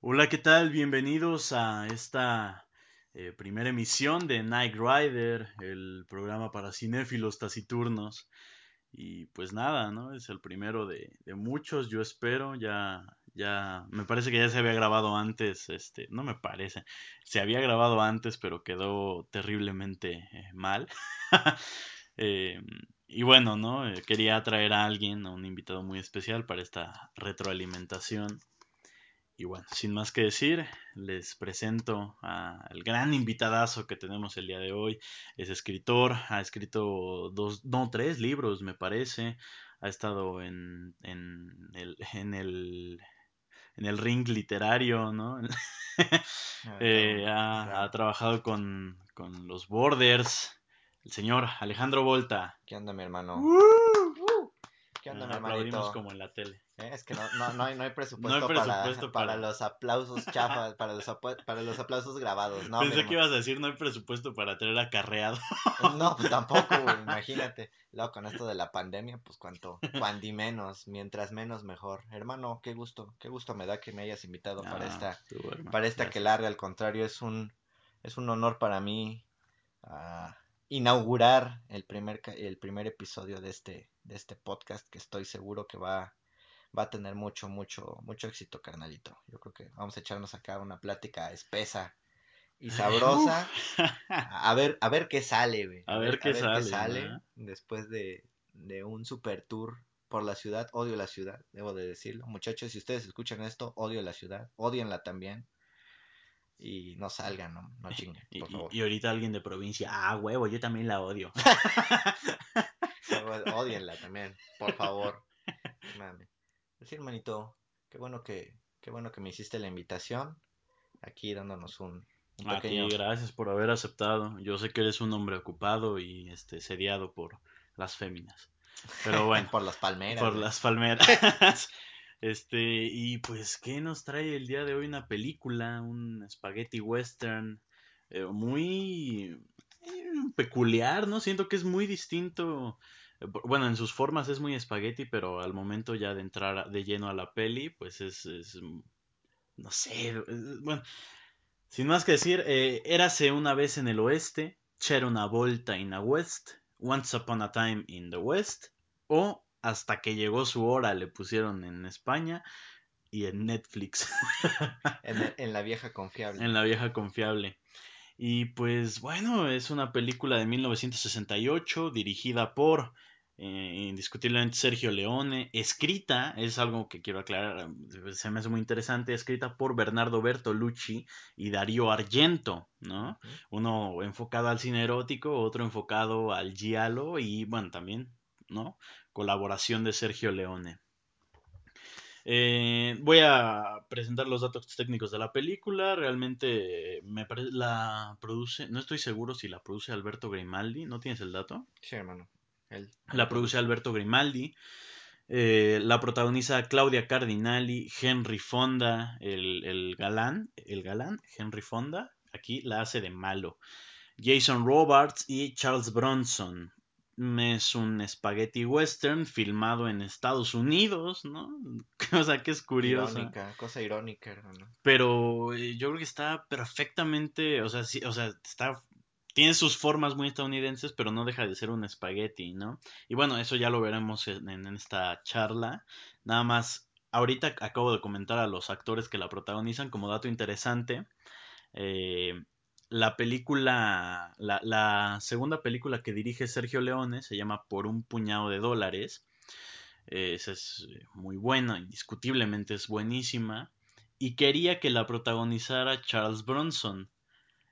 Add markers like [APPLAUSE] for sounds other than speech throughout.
Hola, ¿qué tal? Bienvenidos a esta eh, primera emisión de Night Rider, el programa para cinéfilos taciturnos. Y pues nada, ¿no? Es el primero de, muchos, yo espero. Ya, ya, me parece que ya se había grabado antes, este, no me parece, se había grabado antes, pero quedó terriblemente eh, mal. [LAUGHS] Eh, y bueno, ¿no? Eh, quería traer a alguien, a un invitado muy especial para esta retroalimentación. Y bueno, sin más que decir, les presento al gran invitadazo que tenemos el día de hoy. Es escritor, ha escrito dos, no, tres libros, me parece. Ha estado en, en, el, [LAUGHS] en, el, en el ring literario, ¿no? [LAUGHS] eh, ha, ha, trabajado con, con, los Borders. El señor Alejandro Volta. ¿Qué onda, mi hermano? ¡Uh! ¿Qué onda, Ah, mi aplaudimos hermanito? como en la tele. Eh, Es que no, no, no, hay, no hay [LAUGHS] presupuesto, No hay presupuesto para, para- para los aplausos chafas, para los, para los aplausos grabados. No, Pensé que ibas a decir no hay presupuesto para traer acarreado. No, pues tampoco, [LAUGHS] güey, imagínate. Luego con esto de la pandemia, pues cuanto, cuandi menos, mientras menos mejor. Hermano, qué gusto, qué gusto me da que me hayas invitado para Ah, esta, tú, para esta que larga, al contrario, es un, es un honor para mí ah, inaugurar el primer, el primer episodio de este, de este podcast que estoy seguro que va, va a tener mucho, mucho, mucho éxito, carnalito. Yo creo que vamos a echarnos acá una plática espesa y sabrosa. [LAUGHS] A ver, a ver qué sale, güey. A ver qué sale, sale ¿no? después de, de un super tour por la ciudad. Odio la ciudad, debo de decirlo. Muchachos, si ustedes escuchan esto, odio la ciudad. Odienla también. Y no salgan, no, no [LAUGHS] chinguen, Y, por y- favor. y ahorita alguien de provincia, ah, huevo, yo también la odio. [LAUGHS] Odienla también, por favor. [LAUGHS] Mame. Sí, hermanito, qué bueno que, qué bueno que me hiciste la invitación. Aquí dándonos un, un A pequeño. ti, gracias por haber aceptado. Yo sé que eres un hombre ocupado y este sediado por las féminas. Pero bueno, por las palmeras. por güey. las palmeras. Este, y pues, ¿qué nos trae el día de hoy? Una película, un spaghetti western, eh, muy eh, peculiar, ¿no? Siento que es muy distinto. eh, bu- Bueno, en sus formas es muy spaghetti, pero al momento ya de entrar a- de lleno a la peli, pues es, mm, no sé, eh, bueno, sin más que decir, érase una vez en el oeste, c'era una volta in the west, once upon a time in the west, o hasta que llegó su hora le pusieron en España y en Netflix, [LAUGHS] En, la vieja confiable. en la vieja confiable. Y pues bueno, es una película de 1968 dirigida por eh, indiscutiblemente Sergio Leone, escrita, es algo que quiero aclarar, se me hace muy interesante, escrita por Bernardo Bertolucci y Darío Argento, ¿no? Uno enfocado al cine erótico, otro enfocado al giallo y bueno, también, ¿no? Colaboración de Sergio Leone. Eh, voy a presentar los datos técnicos de la película. Realmente eh, me parece la produce, no estoy seguro si la produce Alberto Grimaldi. ¿No tienes el dato? Sí, hermano. Él, La produce. Alberto Grimaldi. Eh, la protagoniza Claudia Cardinali, Henry Fonda, el, el galán, el galán, Henry Fonda. Aquí la hace de malo. Jason Robards y Charles Bronson. Es un spaghetti western filmado en Estados Unidos, ¿no? [LAUGHS] O sea que es curiosa. Irónica, cosa irónica, hermano. Pero eh, yo creo que está perfectamente, o sea, sí, o sea, está tiene sus formas muy estadounidenses, pero no deja de ser un espagueti, ¿no? Y bueno, eso ya lo veremos en, en esta charla. Nada más, ahorita acabo de comentar a los actores que la protagonizan como dato interesante. eh, la película, la, segunda película que dirige Sergio Leone se llama Por un puñado de dólares. Esa es eh, muy buena, indiscutiblemente es buenísima. Y quería que la protagonizara Charles Bronson.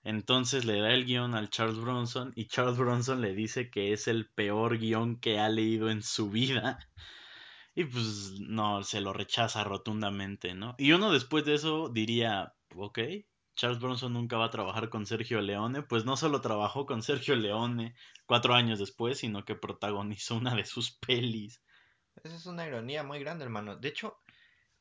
Entonces le da el guion al Charles Bronson y Charles Bronson le dice que es el peor guion que ha leído en su vida. Y pues no, se lo rechaza rotundamente, ¿no? Y uno después de eso diría, ok, Charles Bronson nunca va a trabajar con Sergio Leone. Pues no solo trabajó con Sergio Leone cuatro años después, sino que protagonizó una de sus pelis. Esa es una ironía muy grande, hermano. De hecho,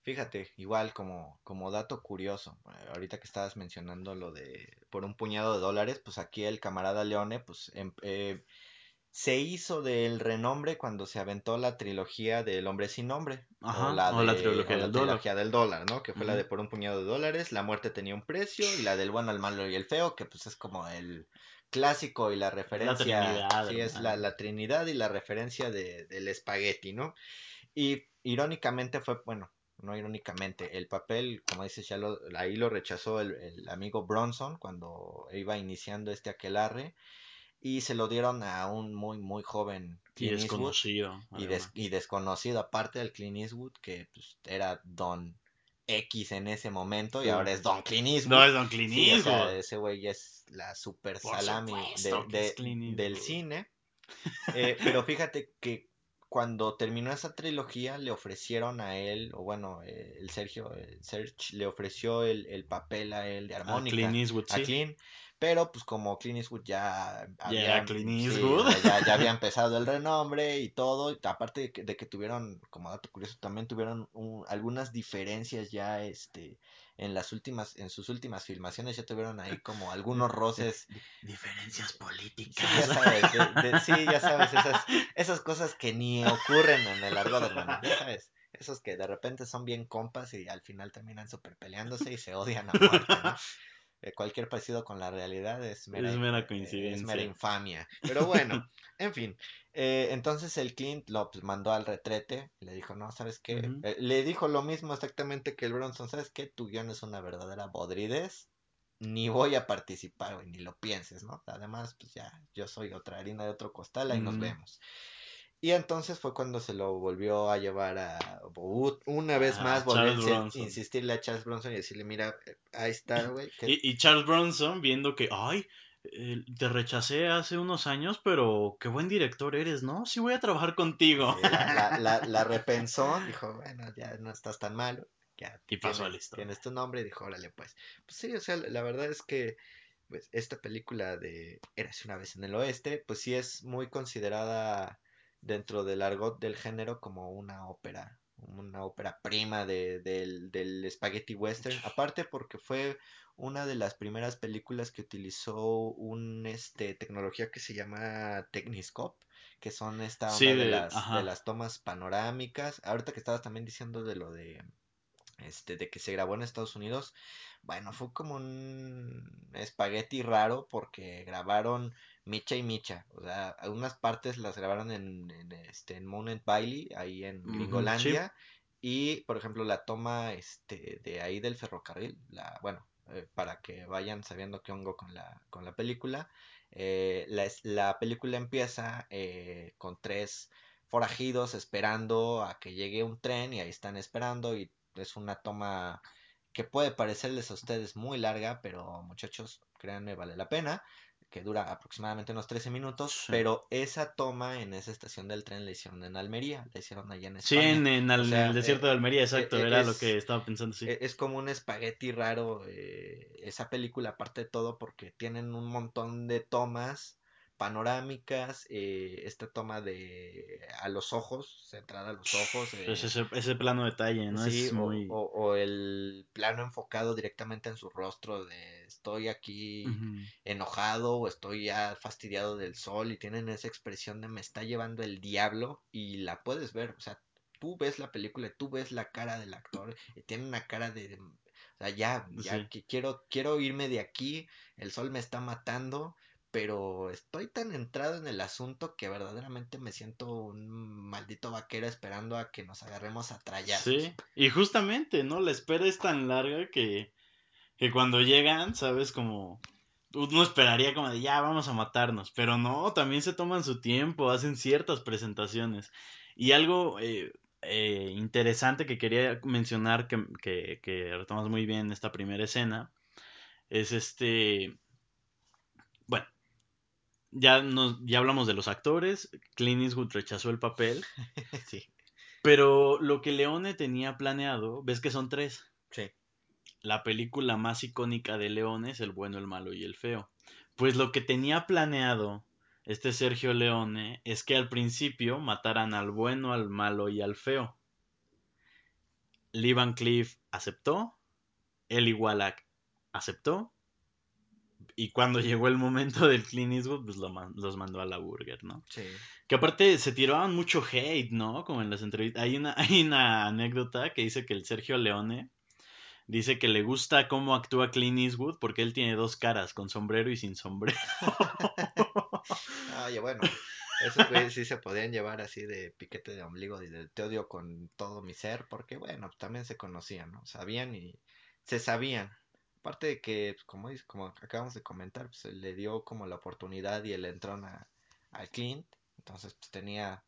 fíjate, igual como, como dato curioso, eh, ahorita que estabas mencionando lo de por un puñado de dólares, pues aquí el camarada Leone, pues em- eh, se hizo del renombre cuando se aventó la trilogía del hombre sin nombre. Ajá, o la, o la de- trilogía o la del dólar. trilogía del dólar, ¿no? Que fue la de por un puñado de dólares, la muerte tenía un precio, y la del bueno, el malo y el feo, que pues es como el clásico y la Es la referencia, Trinidad, sí, es la, la trinidad y la referencia de, del espagueti, ¿no? Y irónicamente fue, bueno, no irónicamente, el papel, como dices, ya lo, ahí lo rechazó el, el amigo Bronson cuando iba iniciando este aquelarre y se lo dieron a un muy, muy joven Y Clint Eastwood y, des- y desconocido aparte del Clint Eastwood que pues, era Don X en ese momento y ahora es Don Clint No Eastwood. es Don Clint Sí, o sea, Eastwood. ese güey ya es la super Por salami supuesto de, del cine. Eh, pero fíjate que cuando terminó esa trilogía le ofrecieron a él, o bueno, eh, el Sergio, el Serge le ofreció el, el papel a él de A Clint armónica, Eastwood, a sí. Clint, pero pues como Clint Eastwood ya había, o Eastwood. ya, ya había [LAUGHS] empezado el renombre y todo, y aparte de que, de que tuvieron, como dato curioso, también tuvieron un- algunas diferencias ya, este, en las últimas, en sus últimas filmaciones ya tuvieron ahí como algunos roces Di- [LAUGHS] Diferencias Sí, ya políticas. sabes, de, de- sí, ya sabes, esas, esas cosas que ni ocurren en el argot, hermano, ya sabes, esos que de repente son bien compas y al final terminan super peleándose y se odian a muerte, ¿no? [LAUGHS] Eh, cualquier parecido con la realidad es mera, Es eh, mera es mera coincidencia. infamia. Pero bueno, [LAUGHS] en fin, eh, entonces el Clint lo pues, mandó al retrete y le dijo, no, ¿sabes qué? Eh, le dijo lo mismo exactamente que el Bronson, ¿sabes qué? Tu guion es una verdadera bodridez ni voy a participar, güey, ni lo pienses, ¿no? Además, pues ya, yo soy otra harina de otro costal, ahí nos vemos. Y entonces fue cuando se lo volvió a llevar a una vez a más, volvió a insistirle a Charles Bronson y decirle, mira, eh, ahí está, güey, que Y, y Charles Bronson viendo que, ay, eh, te rechacé hace unos años, pero qué buen director eres, ¿no? Sí voy a trabajar contigo. sí, la, la, la, la [LAUGHS] repensó, dijo, bueno, ya no estás tan malo, ya Y pasó tienes, historia. tienes tu nombre, y dijo, órale, pues. Pues sí, o sea, la verdad es que pues, esta película de Érase una vez en el oeste, pues sí es muy considerada dentro del argot del género como una ópera, una ópera prima de- del, del spaghetti western, aparte porque fue una de las primeras películas que utilizó un este tecnología que se llama Techniscope, que son esta Sí, onda de de, las de las tomas panorámicas. Ahorita que estabas también diciendo de lo de este, de que se grabó en Estados Unidos, bueno, fue como un espagueti raro porque grabaron Micha y Micha, o sea, algunas partes las grabaron en, en, este, en Monument Valley, ahí en sí, Gringolandia, y por ejemplo la toma este, de ahí del ferrocarril, la, bueno, eh, para que vayan sabiendo qué hongo con la, con la película, eh, la, la película empieza eh, con tres forajidos esperando a que llegue un tren y ahí están esperando y es una toma que puede parecerles a ustedes muy larga, pero muchachos, créanme, vale la pena, que dura aproximadamente unos 13 minutos, sí. pero esa toma en esa estación del tren la hicieron en Almería, la hicieron allá en Sí, España. en, en, O al- en el sea, desierto de eh, Almería, eh, exacto, eh, era lo que es, estaba pensando, sí. e- es como un espagueti raro eh, esa película, aparte de todo, porque tienen un montón de tomas panorámicas, eh, esta toma de a los ojos, centrada a los ojos, Es eh, ese, ese plano detalle, ¿no? Sí, Es o, muy... o, o el plano enfocado directamente en su rostro de estoy aquí enojado o estoy ya fastidiado del sol y tienen esa expresión de me está llevando el diablo y la puedes ver, o sea, tú ves la película, y tú ves la cara del actor y tiene una cara de, o sea, ya, ya Sí. que quiero, quiero irme de aquí, el sol me está matando, pero estoy tan entrado en el asunto que verdaderamente me siento un maldito vaquero esperando a que nos agarremos a trallazos. Sí, y justamente, ¿no? La espera es tan larga que, que cuando llegan, ¿sabes? Como uno esperaría como de ya vamos a matarnos, pero no, también se toman su tiempo, hacen ciertas presentaciones. Y algo eh, eh, interesante que quería mencionar que, que, que retomas muy bien en esta primera escena es este, bueno, ya, nos, ya hablamos de los actores, Clint Eastwood rechazó el papel, [LAUGHS] sí, pero lo que Leone tenía planeado, ves que son tres. sí. la película más icónica de Leone es El bueno, el malo y el feo. Pues lo que tenía planeado este Sergio Leone es que al principio mataran al bueno, al malo y al feo. Lee Van Cleef aceptó, Eli Wallach aceptó, Y cuando llegó el momento del Clint Eastwood, pues lo man- los mandó a la burger, ¿no? Sí. Que aparte se tiraban mucho hate, ¿no? Como en las entrevistas. Hay una, [LAUGHS] hay una anécdota que dice que el Sergio Leone dice que le gusta cómo actúa Clint Eastwood porque él tiene dos caras, con sombrero y sin sombrero. [LAUGHS] Oye, bueno, esos güeyes sí se podían llevar así de piquete de ombligo y de te odio con todo mi ser, porque bueno, también se conocían, ¿no? Sabían y se sabían. Aparte de que, pues, como, dice- como acabamos de comentar, pues se le dio como la oportunidad y el entrón a, a Clint, entonces pues tenía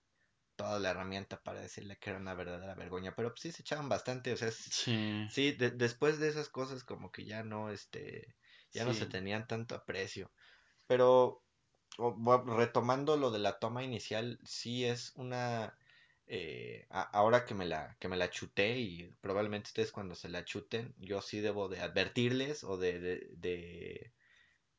toda la herramienta para decirle que era una verdadera vergüenza, pero pues sí se echaban bastante, o sea, Sí, sí, de- después de esas cosas como que ya no, este, ya no se tenían tanto aprecio. Pero o- retomando lo de la toma inicial, sí es una... eh, a- ahora que me la, que me la chuté y probablemente ustedes cuando se la chuten, yo sí debo de advertirles o de, de- de,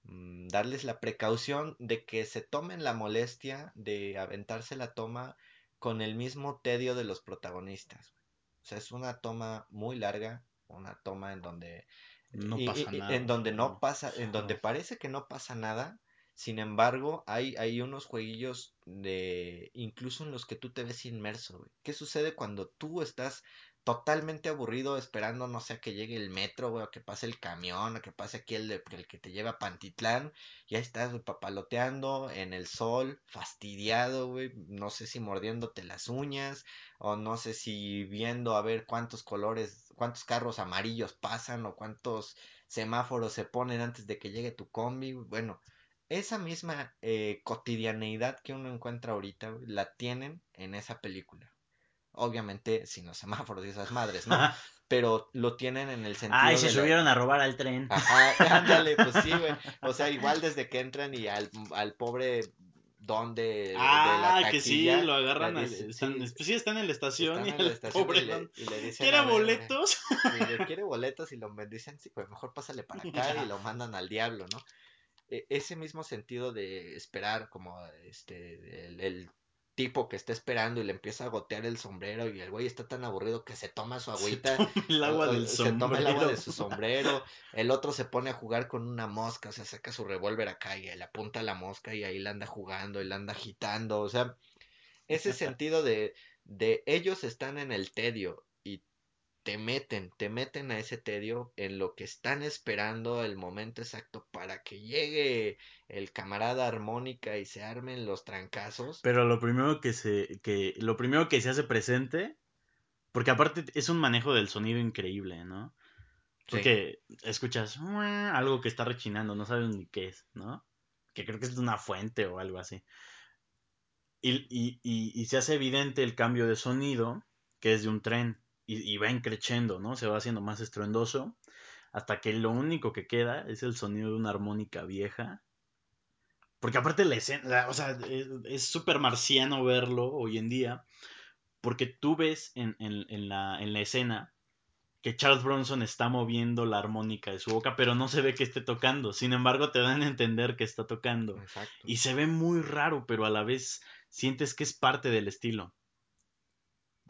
mm, darles la precaución de que se tomen la molestia de aventarse la toma con el mismo tedio de los protagonistas. O sea, es una toma muy larga, una toma en donde No y- pasa y- nada. en donde no pasa, en donde parece que no pasa nada, sin embargo, hay, hay unos jueguillos de, incluso en los que tú te ves inmerso, güey. ¿Qué sucede cuando tú estás totalmente aburrido esperando, no sé, a que llegue el metro, güey, o que pase el camión, o que pase aquí el, de- el que te lleva a Pantitlán, y ahí estás, güey, papaloteando en el sol, fastidiado, güey, no sé si mordiéndote las uñas, o no sé si viendo a ver cuántos colores, cuántos carros amarillos pasan o cuántos semáforos se ponen antes de que llegue tu combi. Bueno, esa misma eh, cotidianeidad que uno encuentra ahorita, güey, la tienen en esa película. Obviamente sin los [LAUGHS] semáforos y esas madres, ¿no? [LAUGHS] Pero lo tienen en el Ay, sentido se de la... subieron a robar al tren. Ajá, [LAUGHS] ándale, pues sí, güey. O sea, igual desde que entran y al, al pobre don de, de la Ah, que sí, lo le agarran. al- están, sí, pues sí, están en la estación están y en la estación y pobre le, don. y le dicen, ¿Quiere ver, boletos? le quiere boletos y lo dicen, sí, pues mejor pásale para acá y lo mandan al diablo, ¿no? E- ese mismo sentido de esperar, como este, el, el tipo que está esperando y le empieza a gotear el sombrero y el güey está tan aburrido que se toma su Se agüita, toma el agua del se toma el agua de su sombrero, el otro se pone a jugar con una mosca, o sea, saca su revólver acá y le apunta a la mosca y ahí la anda jugando y la anda agitando, o sea, ese [LAUGHS] sentido de, de ellos están en el tedio te meten, te meten a ese tedio en lo que están esperando el momento exacto para que llegue el camarada armónica y se armen los trancazos. Pero lo primero que se, que, lo primero que se hace presente, porque aparte es un manejo del sonido increíble, ¿no? Sí, Porque escuchas algo que está rechinando, no sabes ni qué es, ¿no? Que creo que es una fuente o algo así. Y, y, y, y se hace evidente el cambio de sonido, que es de un tren, y, y va increciendo, ¿no? Se va haciendo más estruendoso, hasta que lo único que queda es el sonido de una armónica vieja. Porque aparte la escena, la- o sea, es- es súper marciano verlo hoy en día, porque tú ves en, en, en la, en la escena que Charles Bronson está moviendo la armónica de su boca, pero no se ve que esté tocando. Sin embargo, te dan a entender que está tocando. exacto. Y se ve muy raro, pero a la vez sientes que es parte del estilo.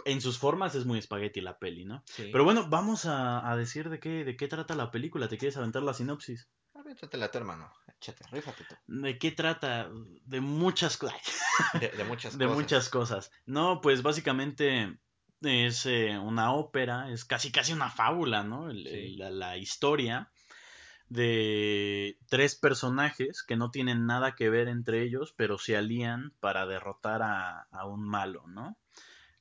En sus formas es muy espagueti la peli, ¿no? Sí. Pero bueno, vamos a, a decir de qué, de qué trata la película. ¿Te quieres aventar la sinopsis? Aviéntatela tú, hermano. Échate, rífate tú. ¿De qué trata? De muchas cosas. [LAUGHS] De, de muchas [LAUGHS] de cosas. muchas cosas. No, pues básicamente es eh, una ópera, es casi casi una fábula, ¿no? El- el- Sí, la, la historia de tres personajes que no tienen nada que ver entre ellos, pero se alían para derrotar a, a un malo, ¿no?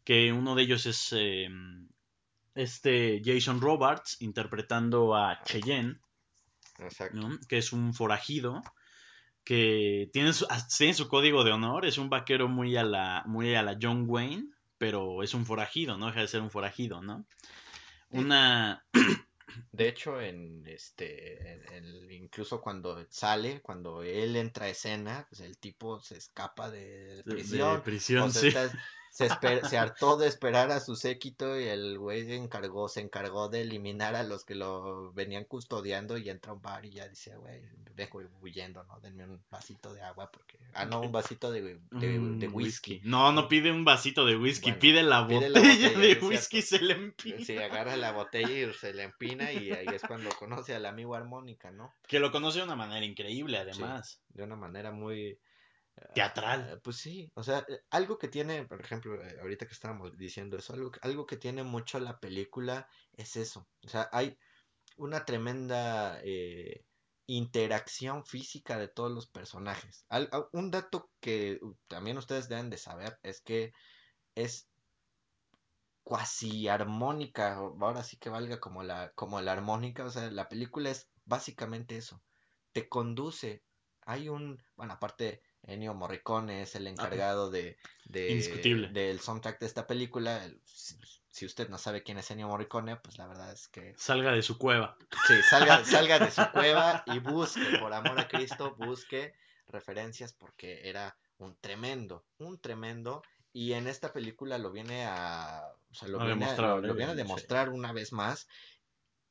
Que uno de ellos es eh, este Jason Robards interpretando a Cheyenne, exacto. ¿no? Que es un forajido que tiene su, ah, tiene su código de honor, es un vaquero muy a la, muy a la John Wayne, pero es un forajido, no deja de ser un forajido, ¿no? Una... [CLEARS THROAT] De hecho, en este, en- incluso cuando sale, cuando él entra a escena, pues el tipo se escapa de de, de prisión. O prisión, sea, sí. está, se, se hartó de esperar a su séquito y el güey encargó, se encargó de eliminar a los que lo venían custodiando y entra a un bar y ya dice, güey, dejo huyendo, ¿no? Denme un vasito de agua porque... Ah, no, un vasito de, de, whisky. No, no pide un vasito de whisky, pide, la, botella de whisky se le empina. Sí, agarra la botella y se le empina y ahí es cuando conoce al amigo armónica, ¿no? Que lo conoce de una manera increíble, además. de una manera muy teatral. Ah, pues sí, o sea, eh, algo que tiene, por ejemplo, eh, ahorita que estábamos diciendo eso, algo, algo que tiene mucho la película es eso. O sea, hay una tremenda eh, interacción física de todos los personajes. un dato que también ustedes deben de saber es que es cuasi armónica, ahora sí que valga como la, como la armónica, o sea, la película es básicamente eso, te conduce, hay un, bueno, aparte Ennio Morricone es el ah, encargado de, de del soundtrack de esta película. si, usted no sabe quién es Ennio Morricone, pues la verdad es que... Salga de su cueva. Sí, salga, [LAUGHS] salga de su cueva y busque, por amor a Cristo, busque referencias porque era un tremendo, un tremendo. Y en esta película lo viene a... O sea, lo, viene, a, lo, viene a demostrar una vez más.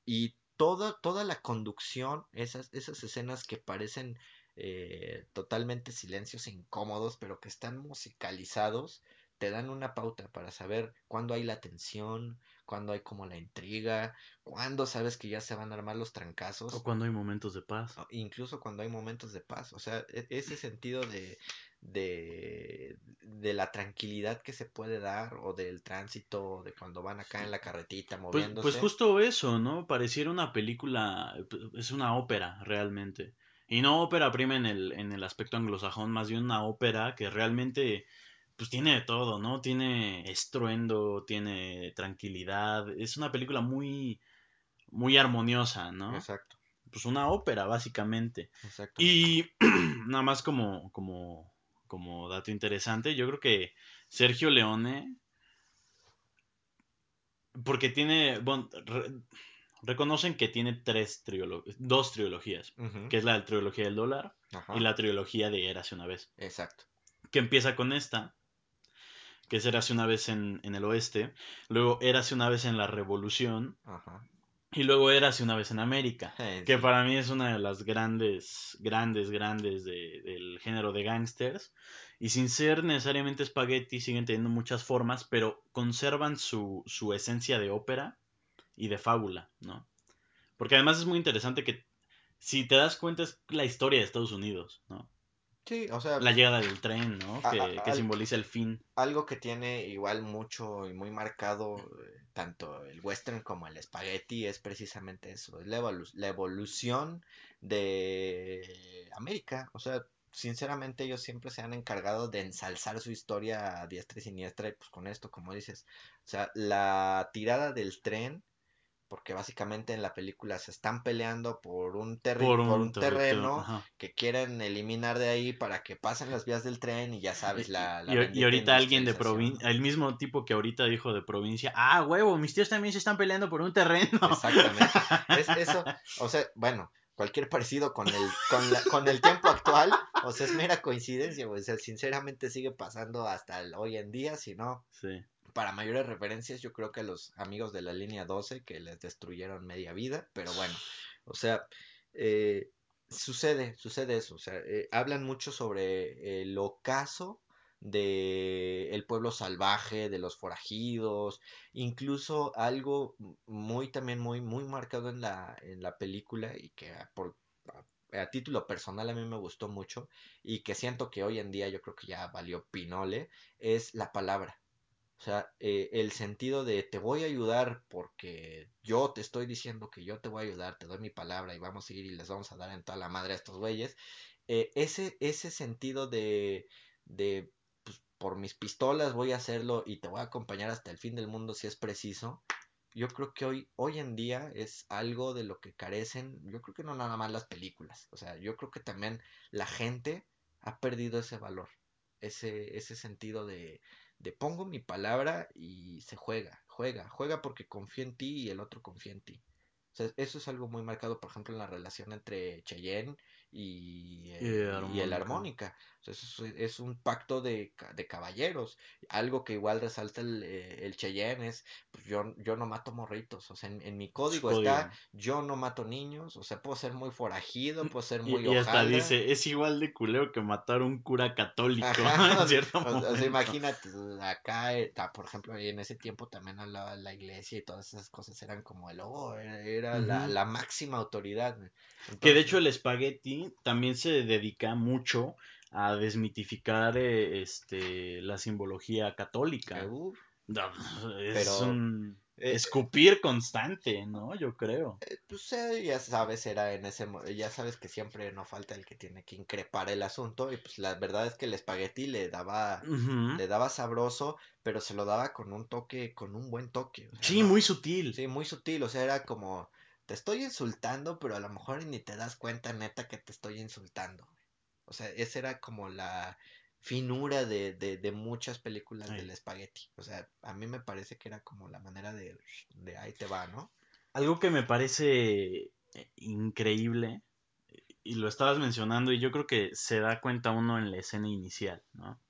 Y toda, toda la conducción, esas, esas escenas que parecen eh, totalmente silencios incómodos, pero que están musicalizados, te dan una pauta para saber cuándo hay la tensión, cuándo hay como la intriga, cuándo sabes que ya se van a armar los trancazos. O cuando hay momentos de paz. Incluso cuando hay momentos de paz. O sea, e, ese sentido de, de, de la tranquilidad que se puede dar o del tránsito, de cuando van acá en la carretita pues, moviéndose. pues justo eso, ¿no? Pareciera una película, es una ópera realmente. Y no ópera prima en el, en el aspecto anglosajón, más bien una ópera que realmente pues tiene de todo, ¿no? Tiene estruendo, tiene tranquilidad, es una película muy muy armoniosa, ¿no? Exacto. Pues una ópera básicamente. Exacto. Y [CLEARS THROAT] nada más como como como dato interesante, yo creo que Sergio Leone porque tiene bueno, reconocen que tiene tres trilogías, dos trilogías, que es la trilogía del dólar y la trilogía de Érase una vez. Exacto. Que empieza con esta, que es Érase una vez en, el oeste, luego Érase una vez en la revolución, y luego Érase una vez en América, que para mí es una de las grandes, grandes, grandes del género de gangsters. Y sin ser necesariamente spaghetti, siguen teniendo muchas formas, pero conservan su, su esencia de ópera y de fábula, ¿no? Porque además es muy interesante que si te das cuenta es la historia de Estados Unidos, ¿no? Sí, o sea... La llegada del tren, ¿no? que, simboliza el fin. Algo que tiene igual mucho y muy marcado eh, tanto el western como el spaghetti es precisamente eso, es la, la evolución de América. O sea, sinceramente ellos siempre se han encargado de ensalzar su historia a diestra y siniestra y pues con esto, como dices, o sea, la tirada del tren porque básicamente en la película se están peleando por un, por un, terreno que quieren eliminar de ahí para que pasen las vías del tren y ya sabes la... y, ahorita alguien de provincia, el mismo tipo que ahorita dijo de provincia, ah, huevo, mis tíos también se están peleando por un terreno. Exactamente. [LAUGHS] es eso, o sea, bueno, cualquier parecido con el, con, con el tiempo actual, o sea, es mera coincidencia, o sea, sinceramente sigue pasando hasta el, hoy en día, si no... Sí para mayores referencias, yo creo que los amigos de la línea 12 que les destruyeron media vida, pero bueno, o sea, eh, sucede, sucede eso, o sea, eh, hablan mucho sobre el ocaso de el pueblo salvaje, de los forajidos, incluso algo muy también muy muy marcado en la en la película y que por a título personal a mí me gustó mucho y que siento que hoy en día yo creo que ya valió pinole es la palabra o sea, eh, el sentido de te voy a ayudar porque yo te estoy diciendo que yo te voy a ayudar, te doy mi palabra y vamos a ir y les vamos a dar en toda la madre a estos güeyes. Eh, ese, ese sentido de, de pues, por mis pistolas voy a hacerlo y te voy a acompañar hasta el fin del mundo si es preciso. Yo creo que hoy, hoy en día es algo de lo que carecen, yo creo que no nada más las películas, o sea, yo creo que también la gente ha perdido ese valor, ese, ese sentido de, pongo mi palabra y se juega, juega, juega porque confía en ti y el otro confía en ti. O sea, eso es algo muy marcado, por ejemplo, en la relación entre Cheyenne y, Y eh, y el armónica. eso es, es un pacto de, de caballeros. Algo que igual resalta el, eh, el Cheyenne es, pues yo, yo no mato morritos. O sea, en, en mi código está, yo no mato niños. O sea, puedo ser muy forajido, puedo ser muy Y, y hasta dice, es igual de culero que matar a un cura católico Ajá, [LAUGHS] en [LAUGHS] o sea, cierto o- o sea, momento. imagínate, acá, eh, por ejemplo, en ese tiempo también la, la iglesia y todas esas cosas eran como el, oh, era, era la, la máxima autoridad. Que de Entonces, hecho el espagueti también se dedica mucho a desmitificar eh, este, la simbología católica. No, Es pero un eh, escupir constante, ¿no? Yo creo. eh, pues eh, ya sabes, era en ese, ya sabes que siempre no falta el que tiene que increpar el asunto y pues la verdad es que el espagueti le daba, le daba sabroso, pero se lo daba con un toque, con un buen toque, o sea, Sí, no, muy sutil. Sí, muy sutil, o sea, era como, te estoy insultando, pero a lo mejor ni te das cuenta, neta, que te estoy insultando. O sea, esa era como la finura de, de, de muchas películas del espagueti. O sea, a mí me parece que era como la manera de, de ahí te va, ¿no? Algo que me parece eh, increíble, y lo estabas mencionando, y yo creo que se da cuenta uno en la escena inicial, ¿no?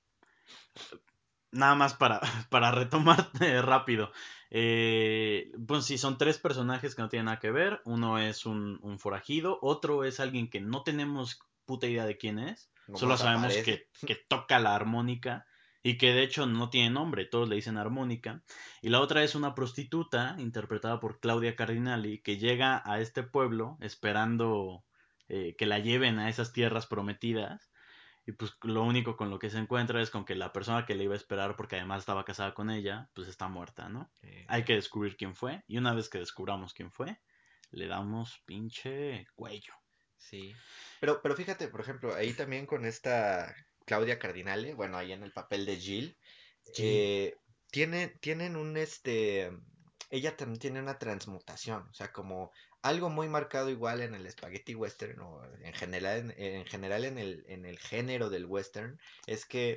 Nada más para, [LAUGHS] para retomar eh, rápido. Eh, pues sí, son tres personajes que no tienen nada que ver. Uno es un, un forajido, otro es alguien que no tenemos puta idea de quién es. Solo sabemos que, [LAUGHS] que toca la armónica y que de hecho no tiene nombre, todos le dicen armónica. Y la otra es una prostituta, interpretada por Claudia Cardinali, que llega a este pueblo esperando eh, que la lleven a esas tierras prometidas. Y pues lo único con lo que se encuentra es con que la persona que le iba a esperar, porque además estaba casada con ella, pues está muerta, ¿no? Eh, Hay que descubrir quién fue. Y una vez que descubramos quién fue, le damos pinche cuello. sí. Pero, pero fíjate, por ejemplo, ahí también con esta Claudia Cardinale, bueno, ahí en el papel de Jill, Sí. eh, tiene, tienen un este, ella también tiene una transmutación, o sea, como algo muy marcado igual en el spaghetti western o en general en, en general en el, en el género del western, es que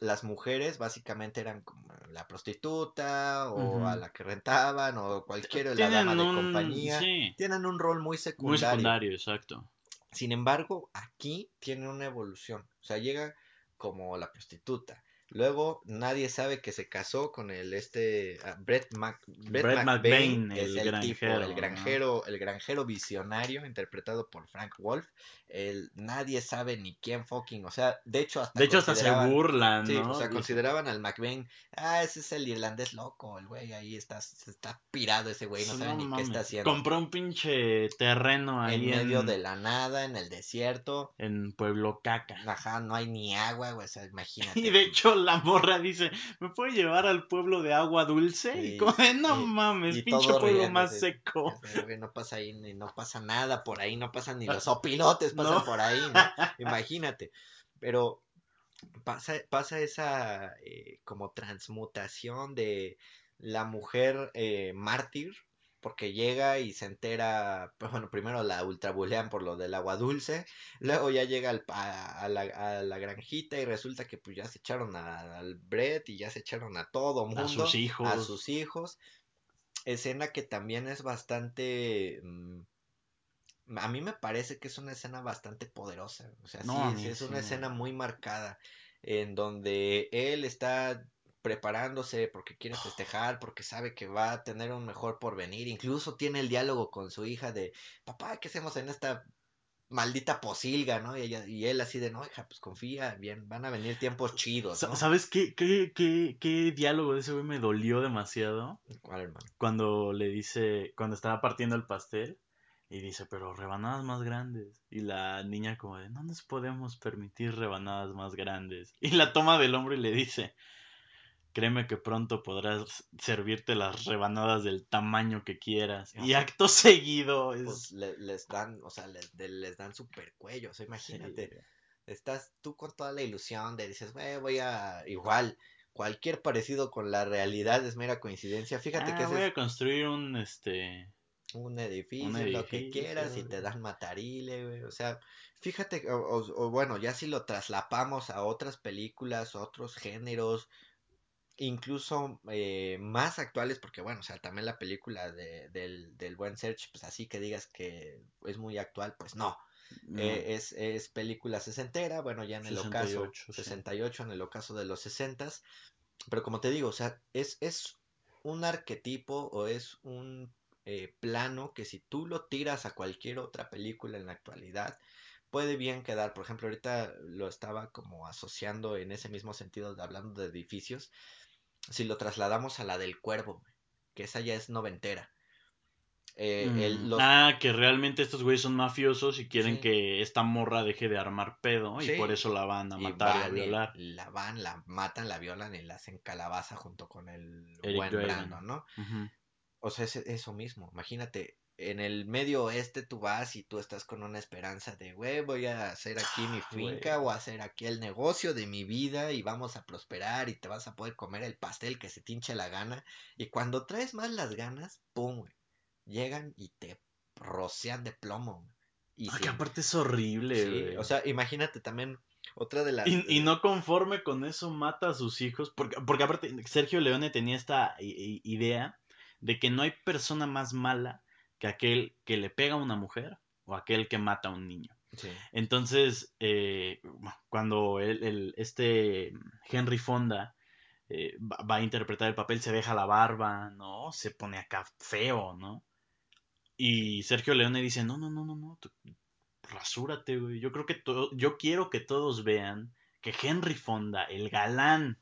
las mujeres básicamente eran como la prostituta o a la que rentaban o cualquiera, la dama de un... compañía, Sí. tienen un rol muy Muy secundario. secundario, exacto. Sin embargo, aquí tiene una evolución. O sea, llega como la prostituta. Luego nadie sabe que se casó con el este ah, Brett, Mac, Brett Brett McBain McBain, el el tipo, el granjero, ¿no? granjero, el granjero visionario interpretado por Frank Wolf. El, nadie sabe ni quién fucking, o sea, de hecho hasta De hecho, hasta se burlan, sí, o ¿no? sea, consideraban al McBain, ah, ese es el irlandés loco, el güey ahí está, está pirado ese güey, no sabe no ni qué está haciendo Compró un pinche terreno en ahí medio de en, la nada, en el desierto. en Pueblo Caca. Ajá, no hay ni agua, güey, o sea, [LAUGHS] Y imagínate. de hecho la morra dice, ¿me puede llevar al pueblo de agua dulce? Y como no y, mames, y pinche pueblo más seco. No pasa ahí, ni no pasa nada por ahí, no pasan ni los [LAUGHS] opilotes pasan No. por ahí, ¿no? [LAUGHS] Imagínate. Pero pasa, pasa esa eh, como transmutación de la mujer eh, mártir, porque llega y se entera, pues, bueno, primero la ultrabulean por lo del agua dulce, luego ya llega al, a, a la, a la granjita y resulta que pues ya se echaron a- al Brett y ya se echaron a todo A sus mundo, a hijos. sus hijos, escena que también es bastante... mm, a mí me parece que es una escena bastante poderosa. O sea, No, sí, es sí una escena muy marcada en donde él está preparándose porque quiere festejar, porque sabe que va a tener un mejor porvenir. Incluso tiene el diálogo con su hija de, papá, ¿qué hacemos en esta maldita posilga, ¿no? Y, ella, y él así de, no, hija, pues confía, bien, van a venir tiempos chidos, ¿no? ¿Sabes qué, qué, qué, qué diálogo de ese güey me dolió demasiado? ¿Cuál, hermano? Cuando le dice, cuando estaba partiendo el pastel y dice, pero rebanadas más grandes. Y la niña como de, no nos podemos permitir rebanadas más grandes. Y la toma del hombro y le dice, créeme que pronto podrás servirte las rebanadas del tamaño que quieras. Y acto seguido pues es... le- les dan, o sea, les, de- les dan super cuello, o sea, Sí, imagínate. Estás tú con toda la ilusión de dices, "Güey, voy a igual, cualquier parecido con la realidad es mera coincidencia. Fíjate que ah, ese voy es a construir un, este, un un edificio, lo que quieras y edificio. te dan matarile, güey. O sea, fíjate, que- o, o- o bueno, ya si lo traslapamos a otras películas, otros géneros, incluso eh, más actuales, porque bueno, o sea, también la película de, del, del buen Search, pues así que digas que es muy actual, pues no. No, Eh, es, es película sesentera, bueno, ya en el ocaso, 68, sí. 68, en el ocaso de los sesentas, pero como te digo, o sea, es, es un arquetipo o es un eh, plano que si tú lo tiras a cualquier otra película en la actualidad, puede bien quedar. Por ejemplo, ahorita lo estaba como asociando en ese mismo sentido, de, hablando de edificios, si lo trasladamos a la del Cuervo, que esa ya es noventera. Eh, el- Mm, los, Ah, que realmente estos güeyes son mafiosos y quieren sí, que esta morra deje de armar pedo y por eso la van a y matar y a y violar. la van, la matan, la violan y la hacen calabaza junto con el Eric buen ¿no? O sea, es eso mismo. Imagínate, en el medio oeste tú vas y tú estás con una esperanza de, güey, voy a hacer aquí mi finca Güey. o hacer aquí el negocio de mi vida y vamos a prosperar y te vas a poder comer el pastel que se te hinche la gana. Y cuando traes más las ganas, pum, güey, llegan y te rocian de plomo. güey. Y Ah, que aparte es horrible, sí, o güey. sea, imagínate también otra de las... Y, y eh, no conforme con eso mata a sus hijos. Porque, porque aparte Sergio Leone tenía esta i- i- idea de que no hay persona más mala que aquel que le pega a una mujer o aquel que mata a un niño. sí, Entonces, eh, cuando él- el- este Henry Fonda eh, va, a interpretar el papel, se deja la barba, ¿no? Se pone acá feo, ¿no? Y Sergio Leone dice, no, no, no, no, no, tú- rasúrate, güey. Yo creo que todo, yo quiero que todos vean que Henry Fonda, el galán,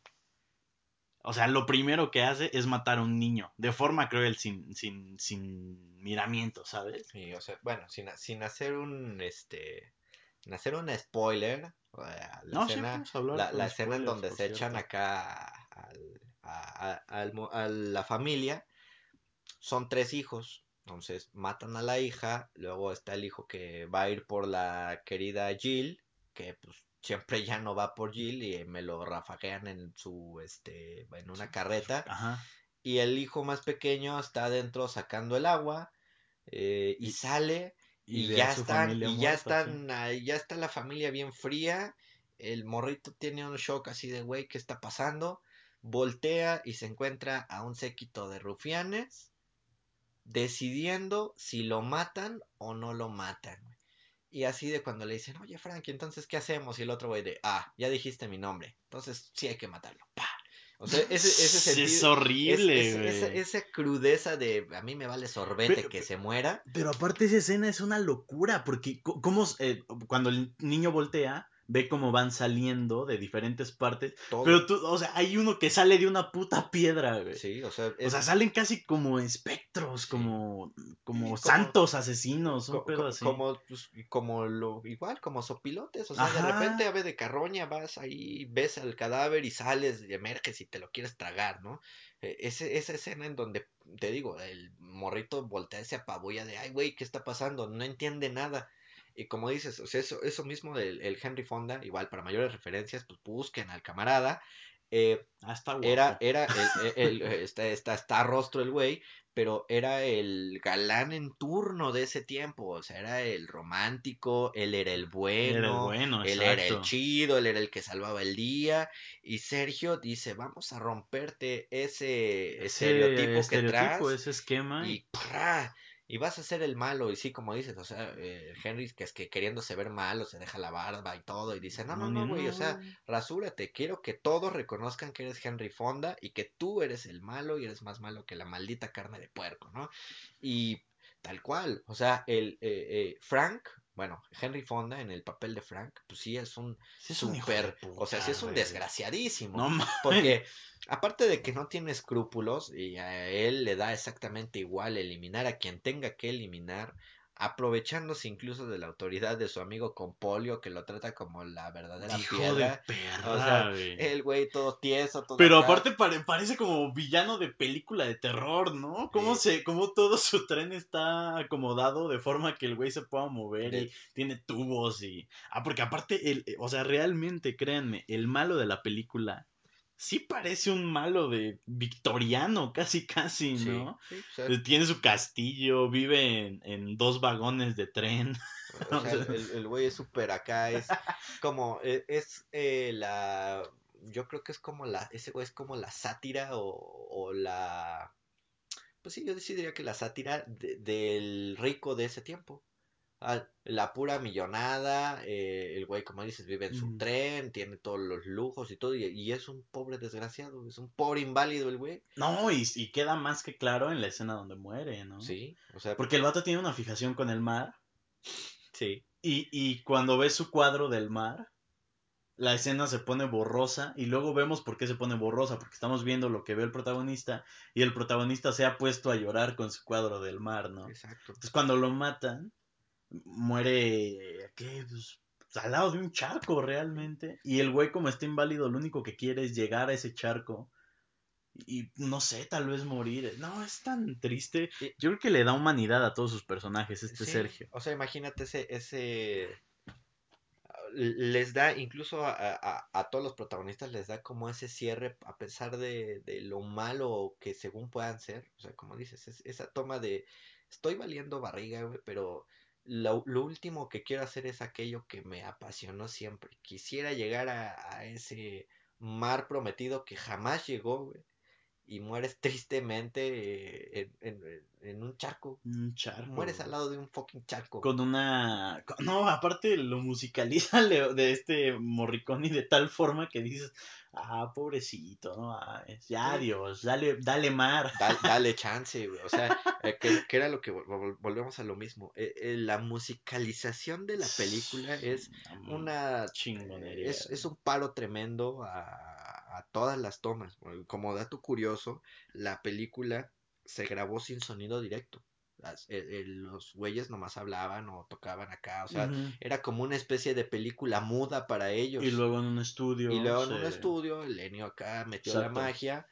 o sea, lo primero que hace es matar a un niño, de forma cruel, sin, sin, sin miramiento, ¿sabes? sí, o sea, bueno, sin, sin hacer un, este, sin hacer un spoiler, la No, escena, la, escena en donde se echan acá al- a, a- a la familia, son tres hijos, entonces matan a la hija, luego está el hijo que va a ir por la querida Jill, que pues siempre ya no va por Jill y me lo rafaguean en su, este, en una carreta, Ajá. y el hijo más pequeño está adentro sacando el agua, eh, y sale y ya están y ya muerta, están ya está la familia bien fría el morrito tiene un shock así de güey qué está pasando voltea y se encuentra a un séquito de rufianes decidiendo si lo matan o no lo matan güey. Y así de cuando le dicen oye Frankie entonces qué hacemos y el otro güey de ah ya dijiste mi nombre entonces sí hay que matarlo ¡Pah! o sea ese ese Es sentido es, horrible, es- esa, güey. esa crudeza de a mí me vale sorbete que se muera Pero aparte esa escena es una locura, porque co- cómo, eh, cuando el niño voltea, ve cómo van saliendo de diferentes partes, pero tú, o sea, hay uno que sale de una puta piedra, güey. Sí, o sea, O sea, salen casi como espectros, sí, como, como santos asesinos, un co- pedo así. como, pues, como lo, igual, como sopilotes, o sea, de repente ave de carroña, vas ahí, ves al cadáver y sales y emerges y te lo quieres tragar, ¿no? Eh, ese, esa escena en donde, te digo, el morrito voltea y se apabulla de, ay, güey, ¿qué está pasando? No entiende nada. Y como dices, o sea, eso, eso mismo del el Henry Fonda, igual, para mayores referencias, pues busquen al camarada. Eh, está era, era [LAUGHS] el, el- el- está, está, está rostro el güey, pero era el galán en turno de ese tiempo, o sea, era el romántico, él era el Era el bueno, bueno, él era el chido, él era el que salvaba el día, y Sergio dice, vamos a romperte ese Ese estereotipo que traes ese esquema, y y ¡prá! Y vas a ser el malo, y sí, como dices, o sea, eh, Henry que es que queriéndose ver malo, se deja la barba y todo, y dice, no, no, no, güey, o sea, rasúrate, quiero que todos reconozcan que eres Henry Fonda y que tú eres el malo y eres más malo que la maldita carne de puerco, ¿no? Y tal cual, o sea, el eh, eh, Frank, bueno, Henry Fonda en el papel de Frank, pues sí es un Sí súper, o sea, sí es un güey. desgraciadísimo, No porque aparte de que no tiene escrúpulos y a él le da exactamente igual eliminar a quien tenga que eliminar, aprovechándose incluso de la autoridad de su amigo con polio que lo trata como la verdadera Hijo de piedra, o sea, güey. el güey todo tieso, todo Pero acá, aparte pare- parece como villano de película de terror, ¿no? Cómo se, cómo todo su tren está acomodado de forma que el güey se pueda mover y tiene tubos y. Ah, porque aparte, el, o sea, realmente, créanme, el malo de la película sí parece un malo de victoriano, casi, casi, sí, ¿no? sí, o sea, Eh, Tiene su castillo, vive en, en dos vagones de tren. [LAUGHS] o sea, el, güey es súper acá, es [LAUGHS] como, e- es, eh, la, yo creo que es como la, ese güey es como la sátira o, o la, pues sí, yo sí diría que la sátira de- del rico de ese tiempo. La pura millonada, eh, el güey, como dices, vive en su tren, tiene todos los lujos y todo, y, y es un pobre desgraciado, es un pobre inválido el güey. No, y, y queda más que claro en la escena donde muere, ¿no? Sí, o sea, Porque el vato tiene una fijación con el mar sí, y, y cuando ves su cuadro del mar, la escena se pone borrosa y luego vemos por qué se pone borrosa, porque estamos viendo lo que ve el protagonista y el protagonista se ha puesto a llorar con su cuadro del mar, ¿no? exacto. Entonces cuando lo matan, muere ¿qué? Pues, al lado de un charco realmente y el güey como está inválido lo único que quiere es llegar a ese charco y no sé, tal vez morir. No, es tan triste. Yo creo que le da humanidad a todos sus personajes, este sí, Sergio. o sea, imagínate ese, ese, les da, incluso a, a- a todos los protagonistas les da como ese cierre, a pesar de, de lo malo que según puedan ser, o sea, como dices, es- esa toma de, estoy valiendo barriga, güey, pero lo, lo último que quiero hacer es aquello que me apasionó siempre. Quisiera llegar a, a ese mar prometido que jamás llegó, y mueres [LAUGHS] tristemente en, en- en un charco. Un charco. Mueres al lado de un fucking charco. Con una. No, aparte lo musicaliza [LAUGHS] de este Morricone de tal forma que dices, ah, pobrecito, no, ya Sí. Dios, dale, dale mar. Dal- [LAUGHS] dale chance, güey. O sea, eh, que, que era lo que vol- vol- volvemos a lo mismo. Eh, eh, la musicalización de la película es una chingonería. es, es un paro tremendo a, a todas las tomas. Como dato curioso, la película se grabó sin sonido directo. Las- eh, eh, los güeyes nomás hablaban o tocaban acá. O sea, era como una especie de película muda para ellos. Y luego en un estudio. Y luego en un estudio, el Enio acá metió la magia.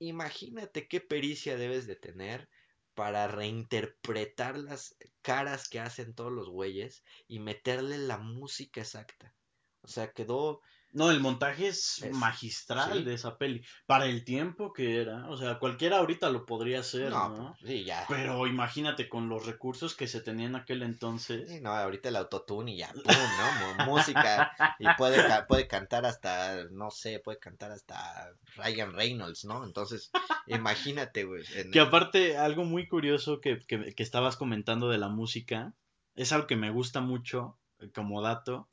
Imagínate qué pericia debes de tener para reinterpretar las caras que hacen todos los güeyes y meterle la música exacta. O sea, quedó... No, el montaje es, Es- magistral sí. de esa peli. Para el tiempo que era. O sea, cualquiera ahorita lo podría hacer, No, ¿no? pues, sí, ya. Pero imagínate con los recursos que se tenían en aquel entonces. Sí, no, ahorita el autotune y ya, pum, ¿no? Música. [LAUGHS] Y puede, puede cantar hasta, no sé, puede cantar hasta Ryan Reynolds, ¿no? Entonces, imagínate, güey. en- Que aparte, algo muy curioso que, que- que estabas comentando de la música, es algo que me gusta mucho eh, como dato,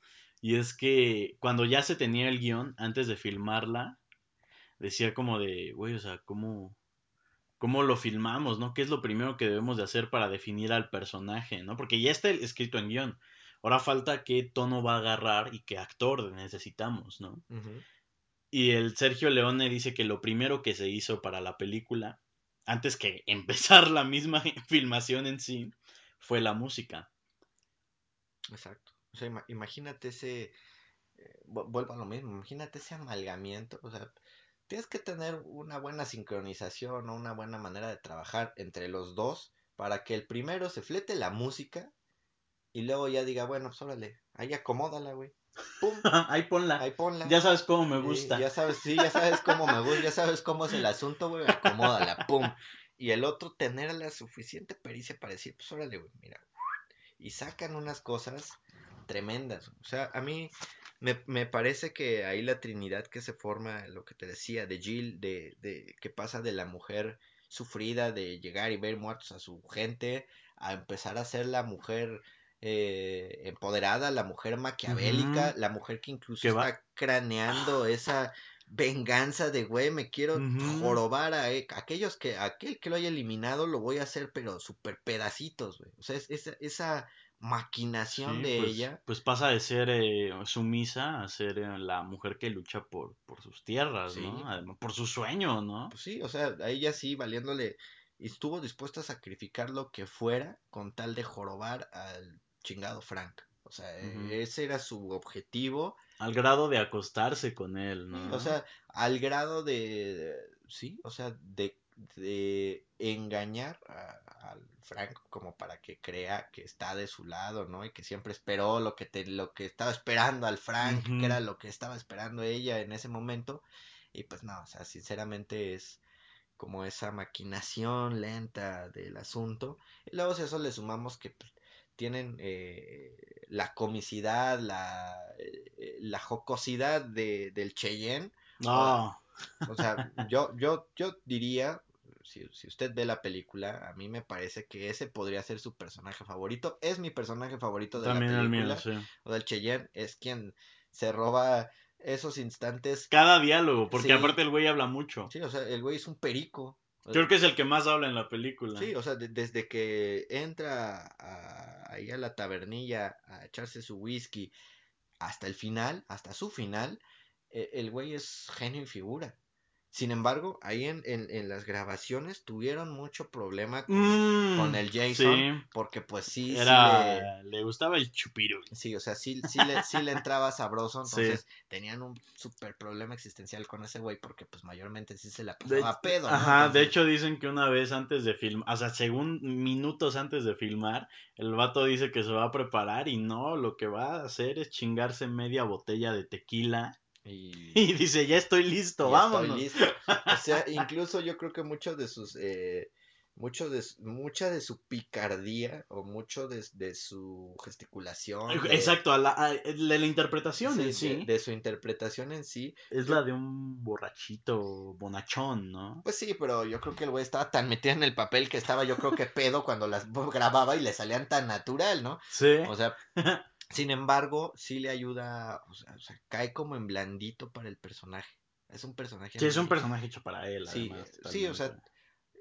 y es que cuando ya se tenía el guion, antes de filmarla, decía como de, güey, o sea, ¿cómo, ¿cómo lo filmamos, no? ¿Qué es lo primero que debemos de hacer para definir al personaje, no? Porque ya está escrito en guion. Ahora falta qué tono va a agarrar y qué actor necesitamos, ¿no? Y el Sergio Leone dice que lo primero que se hizo para la película, antes que [LAUGHS] empezar la misma filmación en sí, fue la música. Exacto. O sea, ima- imagínate ese, eh, vu- vuelvo a lo mismo, imagínate ese amalgamiento, o sea, tienes que tener una buena sincronización o una buena manera de trabajar entre los dos para que el primero se flete la música y luego ya diga, bueno, pues órale, ahí acomódala, güey. Pum, [LAUGHS] Ahí ponla. ahí ponla. Ya sabes cómo me gusta. ya sabes, sí, ya sabes cómo me gusta, ya sabes cómo es el asunto, güey, acomódala, pum. Y el otro tener la suficiente pericia para decir, pues órale, güey, mira. Y sacan unas cosas tremendas. O sea, a mí me, me parece que ahí la trinidad que se forma, lo que te decía, de Jill, de, de que pasa de la mujer sufrida, de llegar y ver muertos a su gente, a empezar a ser la mujer eh, empoderada, la mujer maquiavélica, la mujer que incluso Que va- está craneando esa venganza de güey, me quiero jorobar a, e- aquellos que, aquel que lo haya eliminado lo voy a hacer pero super pedacitos, güey. O sea, es, esa, esa maquinación Sí, de pues, ella. pues pasa de ser eh, sumisa a ser eh, la mujer que lucha por, por sus tierras, Sí, ¿no? Además, por su sueño, ¿no? pues sí, o sea, a ella sí, valiéndole, estuvo dispuesta a sacrificar lo que fuera con tal de jorobar al chingado Frank. O sea, ese era su objetivo. Al grado de acostarse con él, Sí, ¿no? o sea, al grado de, sí, o sea, de, de engañar a- al Frank como para que crea que está de su lado, ¿no? Y que siempre esperó lo que te, lo que estaba esperando al Frank, que era lo que estaba esperando ella en ese momento. Y pues no, o sea, sinceramente es como esa maquinación lenta del asunto. Y luego si a eso le sumamos que pues, tienen eh, la comicidad, la, eh, la jocosidad de, del Cheyenne, No. O sea, [LAUGHS] yo, yo, yo diría, si, si, usted ve la película, a mí me parece que ese podría ser su personaje favorito. Es mi personaje favorito de También la película. el mío, sí. O del Cheyenne es quien se roba esos instantes. Cada diálogo, porque Sí. aparte el güey habla mucho. Sí, o sea, el güey es un perico. Creo que es el que más habla en la película. Sí, o sea, de- desde que entra a- ahí a la tabernilla a echarse su whisky hasta el final, hasta su final, e- el güey es genio y figura. Sin embargo, ahí en, en- en las grabaciones tuvieron mucho problema con, Mm, con el Jason, sí. porque pues sí, sí Era, le... gustaba el chupiro. le, sí, o sea, sí, sí le, sí le entraba sabroso, [LAUGHS] entonces tenían un súper problema existencial con ese güey, porque pues mayormente sí se la De- pasaba a pedo, ¿no? Ajá, de hecho dicen que una vez antes de filmar, o sea, según minutos antes de filmar, el vato dice que se va a preparar y no, lo que va a hacer es chingarse media botella de tequila y... [LAUGHS] y dice, ya estoy listo, listo. [LAUGHS] O sea, incluso yo creo que mucho de sus, eh, mucho de, mucha de su picardía o mucho de, de su gesticulación, de, Exacto, a la, a- de la interpretación sí, en de- sí de su interpretación en sí, es yo- la de un borrachito bonachón, ¿no? pues sí, pero yo creo que el güey estaba tan metido en el papel que estaba yo creo que pedo cuando las [LAUGHS] grababa y le salían tan natural, ¿no? Sí. O sea, sin embargo, sí le ayuda, o sea, o sea, cae como en blandito para el personaje. Es un personaje Sí, es un personaje hecho para él, Sí, además. sí, o sea,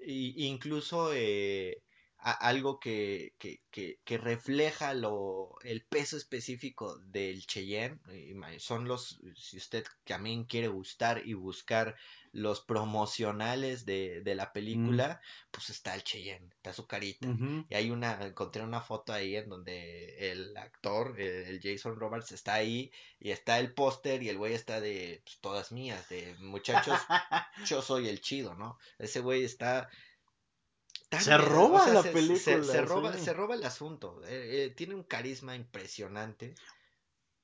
y, incluso eh, a- algo que, que, que, que refleja lo, el peso específico del Cheyenne eh, son los, si usted también quiere gustar y buscar los promocionales de, de la película, pues está el Cheyenne, está su carita. Y hay una, encontré una foto ahí en donde el actor, el Jason Roberts, está ahí y está el póster y el güey está de pues, todas mías, de muchachos, [LAUGHS] yo soy el chido, ¿no? Ese güey está... tan Se roba la se, película, se roba, se roba el asunto. eh, eh, tiene un carisma impresionante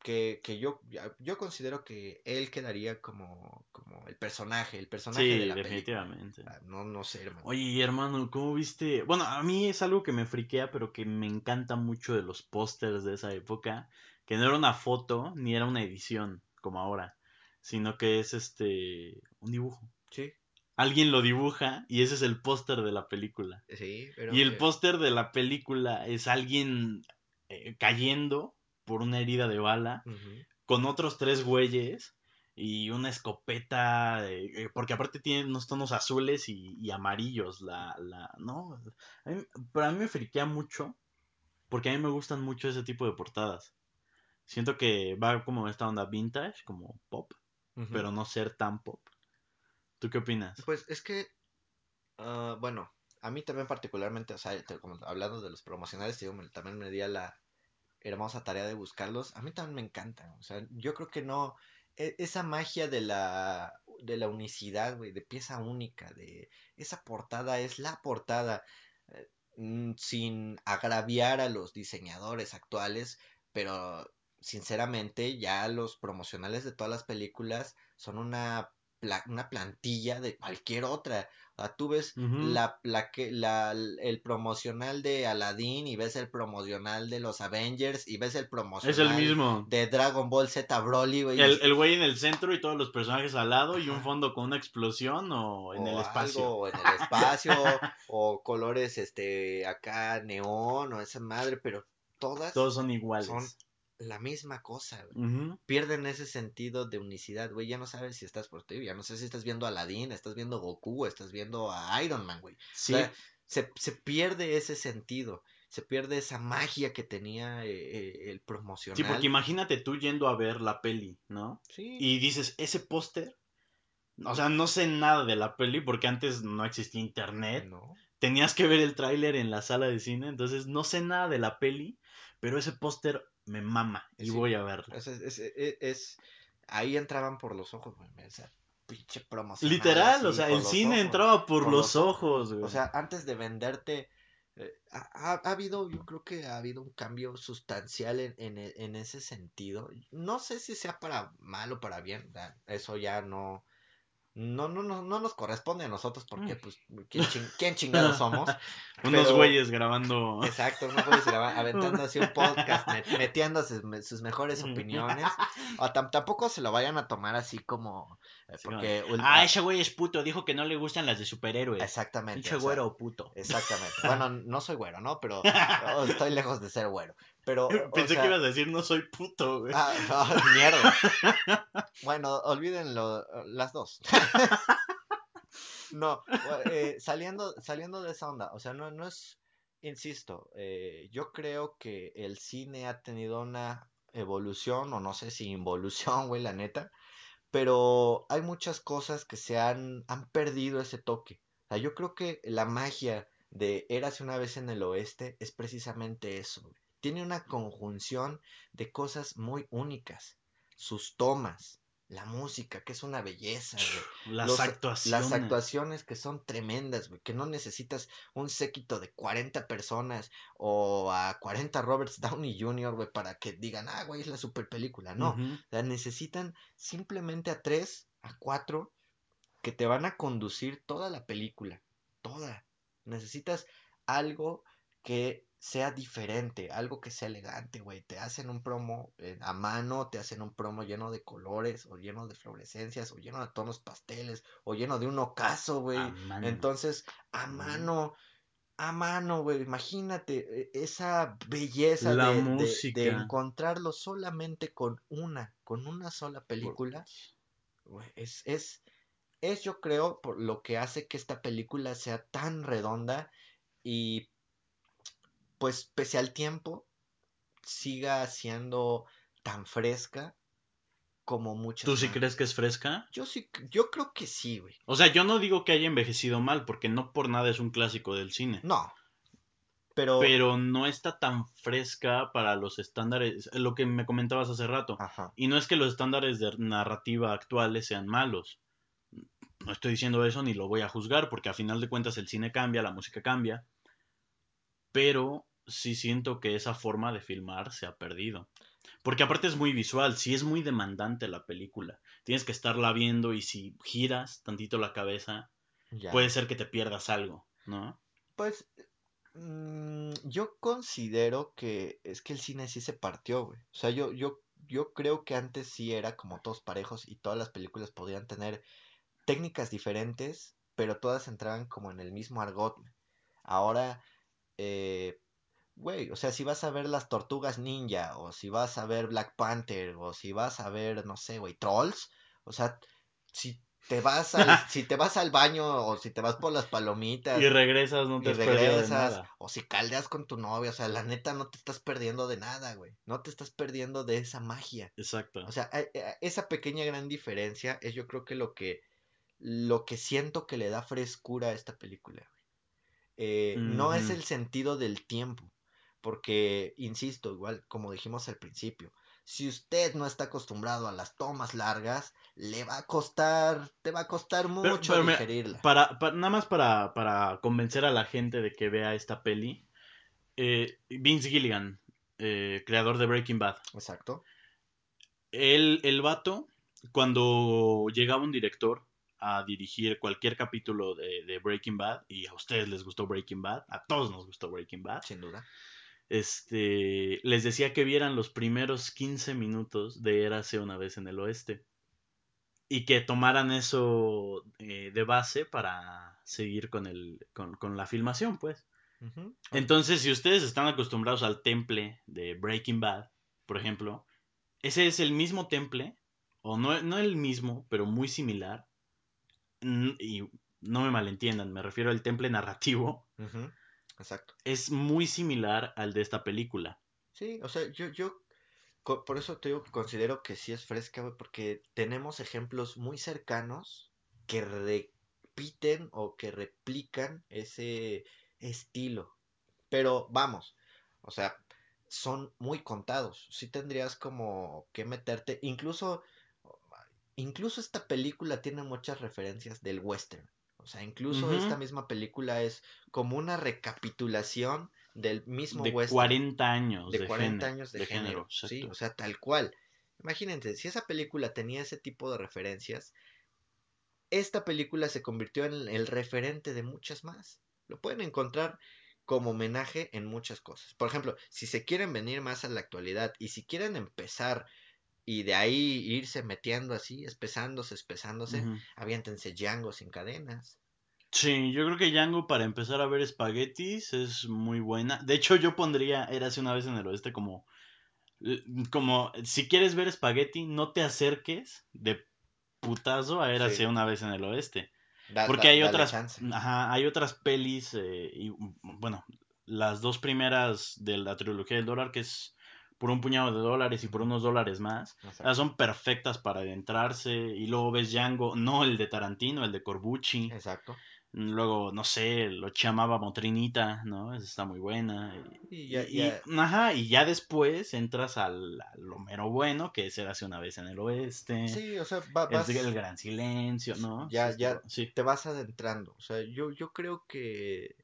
que, que yo, yo considero que él quedaría como, como el personaje, el personaje de Sí, la película. definitivamente. Ah, No, no sé, hermano. Oye, hermano, ¿cómo viste? Bueno, a mí es algo que me friquea, pero que me encanta mucho de los pósters de esa época, que no era una foto ni era una edición como ahora, sino que es este un dibujo. Sí, Alguien lo dibuja y ese es el póster de la película. sí, pero... Y el póster de la película es alguien eh, cayendo por una herida de bala con otros tres güeyes y una escopeta, eh, eh, porque aparte tiene unos tonos azules y, y amarillos. La, la, no, a mí- pero a mí me friquea mucho, porque a mí me gustan mucho ese tipo de portadas. Siento que va como esta onda vintage, como pop, pero no ser tan pop. ¿Tú qué opinas? Pues es que, ah, bueno, a mí también particularmente, o sea, como hablando de los promocionales, digo, también me di a la hermosa tarea de buscarlos. A mí también me encantan, o sea, yo creo que no, e- esa magia de la, de la unicidad, güey, de pieza única, de esa portada es la portada, eh, mm, sin agraviar a los diseñadores actuales, pero sinceramente ya los promocionales de todas las películas son una pla- una plantilla de cualquier otra. O sea, tú ves la, la, que- la- el promocional de Aladdin y ves el promocional de los Avengers y ves el Es el promocional mismo. de Dragon Ball Z Broly, güey. El, el güey en el centro y todos los personajes al lado y un fondo con una explosión o en o el algo espacio. o en el espacio [LAUGHS] o colores este acá neón o esa madre, pero todas Todos son iguales. son la misma cosa, güey. Pierden ese sentido de unicidad, güey. Ya no sabes si estás por ti, ya no sé si estás viendo a Aladdin, estás viendo a Goku, estás viendo a Iron Man, güey. Sí, O sea, se, se pierde ese sentido, se pierde esa magia que tenía eh, eh, el promocional. sí, porque imagínate tú yendo a ver la peli, ¿no? Sí, Y dices, ese póster, o sea, no sé nada de la peli porque antes no existía internet. no. Tenías que ver el tráiler en la sala de cine, entonces no sé nada de la peli, pero ese póster me mama y Sí. voy a verla. Es, es, es- ahí entraban por los ojos, güey. Esa pinche promocional. Literal, así, o sea, el cine ojos, entraba por, por los los ojos, güey. O sea, antes de venderte, eh, ha, ha- ha habido, yo creo que ha habido un cambio sustancial en, en, e- en ese sentido. No sé si sea para mal o para bien, eso ya no, no, no, no, no nos corresponde a nosotros porque, pues, ¿quién, ching- quién chingados [LAUGHS] somos? Unos Pero- güeyes grabando. Exacto, unos güeyes graba- aventando así un [LAUGHS] podcast, met- metiéndose me- sus mejores opiniones. O tam- tampoco se lo vayan a tomar así como... eh, porque... Ah, ah, ese güey es puto, dijo que no le gustan las de superhéroes. Exactamente. Pinche o sea, güero puto. Exactamente. Bueno, no soy güero, ¿no? Pero oh, [LAUGHS] estoy lejos de ser güero. Pero, [LAUGHS] o Pensé sea, que ibas a decir no soy puto, güey. Ah, no, [LAUGHS] mierda. [LAUGHS] Bueno, olvídenlo, las dos. No, eh, saliendo, saliendo de esa onda, o sea, no, no es, insisto, eh, yo creo que el cine ha tenido una evolución, o no sé si involución, güey, la neta, pero hay muchas cosas que se han, han perdido ese toque. O sea, yo creo que la magia de Érase una vez en el oeste es precisamente eso, güey. Tiene una conjunción de cosas muy únicas. Sus tomas, la música, que es una belleza, güey. Las Los- actuaciones. Las actuaciones que son tremendas, güey. Que no necesitas un séquito de 40 personas o a 40 Roberts Downey Jr., güey, para que digan, ah, güey, es la super película. No. Necesitan simplemente a tres, a cuatro, que te van a conducir toda la película. Toda. Necesitas algo que sea diferente, algo que sea elegante, güey. Te hacen un promo eh, a mano, te hacen un promo lleno de colores, o lleno de fluorescencias, o lleno de tonos pasteles, o lleno de un ocaso, güey. Entonces, a mano, a mano, güey. Imagínate eh, esa belleza La de, de- música. de encontrarlo solamente con una, con una sola película. güey, Es, es, es, yo creo, por lo que hace que esta película sea tan redonda y, pues, pese al tiempo, siga siendo tan fresca como muchas ¿Tú sí crees que es fresca? Yo sí, yo creo que sí, güey. O sea, yo no digo que haya envejecido mal, porque no por nada es un clásico del cine. No. Pero, Pero no está tan fresca para los estándares, lo que me comentabas hace rato. ajá. Y no es que los estándares de narrativa actuales sean malos. No estoy diciendo eso ni lo voy a juzgar, porque a final de cuentas el cine cambia, la música cambia. Pero sí siento que esa forma de filmar se ha perdido. Porque aparte es muy visual, sí es muy demandante la película. Tienes que estarla viendo y si giras tantito la cabeza, Ya. puede ser que te pierdas algo, ¿no? Pues mm, yo considero que es que el cine sí se partió, güey. O sea, yo, yo, yo creo que antes sí era como todos parejos y todas las películas podían tener técnicas diferentes, pero todas entraban como en el mismo argot. Ahora, eh, güey, o sea, si vas a ver las Tortugas Ninja, o si vas a ver Black Panther, o si vas a ver, no sé, güey, Trolls, o sea, si te vas al, [LAUGHS] si te vas al baño, o si te vas por las palomitas, Y regresas, no te y de regresas, nada. o si caldeas con tu novia, o sea, la neta no te estás perdiendo de nada, güey. No te estás perdiendo de esa magia. Exacto. O sea, a- a- esa pequeña gran diferencia es yo creo que lo que lo que siento que le da frescura a esta película, güey. Eh, No es el sentido del tiempo, porque, insisto, igual como dijimos al principio, si usted no está acostumbrado a las tomas largas, le va a costar, te va a costar mucho pero digerirla. para, pa- nada más para, para convencer a la gente de que vea esta peli. eh, Vince Gilligan, eh, creador de Breaking Bad. Exacto. El, el vato, cuando llegaba un director a dirigir cualquier capítulo de, de Breaking Bad, y a ustedes les gustó Breaking Bad, a todos nos gustó Breaking Bad, Sin duda. Este, les decía que vieran los primeros 15 minutos de Érase una vez en el oeste. Y que tomaran eso eh, de base para seguir con, el, con, con la filmación, pues. Entonces, si ustedes están acostumbrados al temple de Breaking Bad, por ejemplo, ese es el mismo temple, o no, no el mismo, pero muy similar. Y no me malentiendan, me refiero al temple narrativo. Exacto. Es muy similar al de esta película. Sí, o sea, yo, yo, por eso te digo que considero que sí es fresca, güey, porque tenemos ejemplos muy cercanos que repiten o que replican ese estilo. Pero vamos, o sea, son muy contados. Sí tendrías como que meterte, incluso, incluso esta película tiene muchas referencias del western. O sea, incluso esta misma película es como una recapitulación del mismo De western 40 años de de, 40 género, años de, de género, género, sí, o sea, tal cual. Imagínense, si esa película tenía ese tipo de referencias, esta película se convirtió en el referente de muchas más. Lo pueden encontrar como homenaje en muchas cosas. Por ejemplo, si se quieren venir más a la actualidad y si quieren empezar y de ahí irse metiendo así, espesándose, espesándose, Ujú. aviéntense Django sin cadenas. Sí, yo creo que Django para empezar a ver espaguetis es muy buena. De hecho, yo pondría Érase una vez en el oeste como eh, como si quieres ver espagueti, no te acerques de putazo a Érase Sí, una vez en el oeste. da- Porque da- hay otras, ajá, hay otras pelis, eh, y, bueno, las dos primeras de la trilogía del dólar, que es por un puñado de dólares y por unos dólares más, Exacto. ah, son perfectas para adentrarse. Y luego ves Django, no el de Tarantino, el de Corbucci. Exacto. Luego, no sé, lo llamaba Motrinita, ¿no? Esa está muy buena. Y Y, ya, y- ya, ajá, y ya después entras al, a lo mero bueno, que es hace una vez en el oeste. sí, o sea, va- El, el vas, gran silencio, ¿no? ya, Sí, ya sí. te vas adentrando. O sea, yo, yo creo que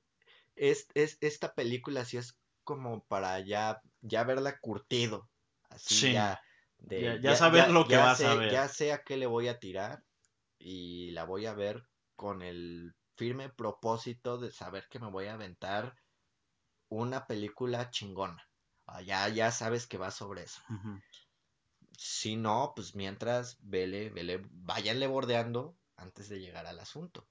es, es, esta película sí es como para ya, ya verla curtido. Así Sí, ya, de, ya ya, saber ya, lo que vas a sé, ver. ya sé a qué le voy a tirar y la voy a ver con el firme propósito de saber que me voy a aventar una película chingona. Ah, ya, ya sabes que va sobre eso. Si no, pues mientras, vele, vele, váyanle bordeando antes de llegar al asunto.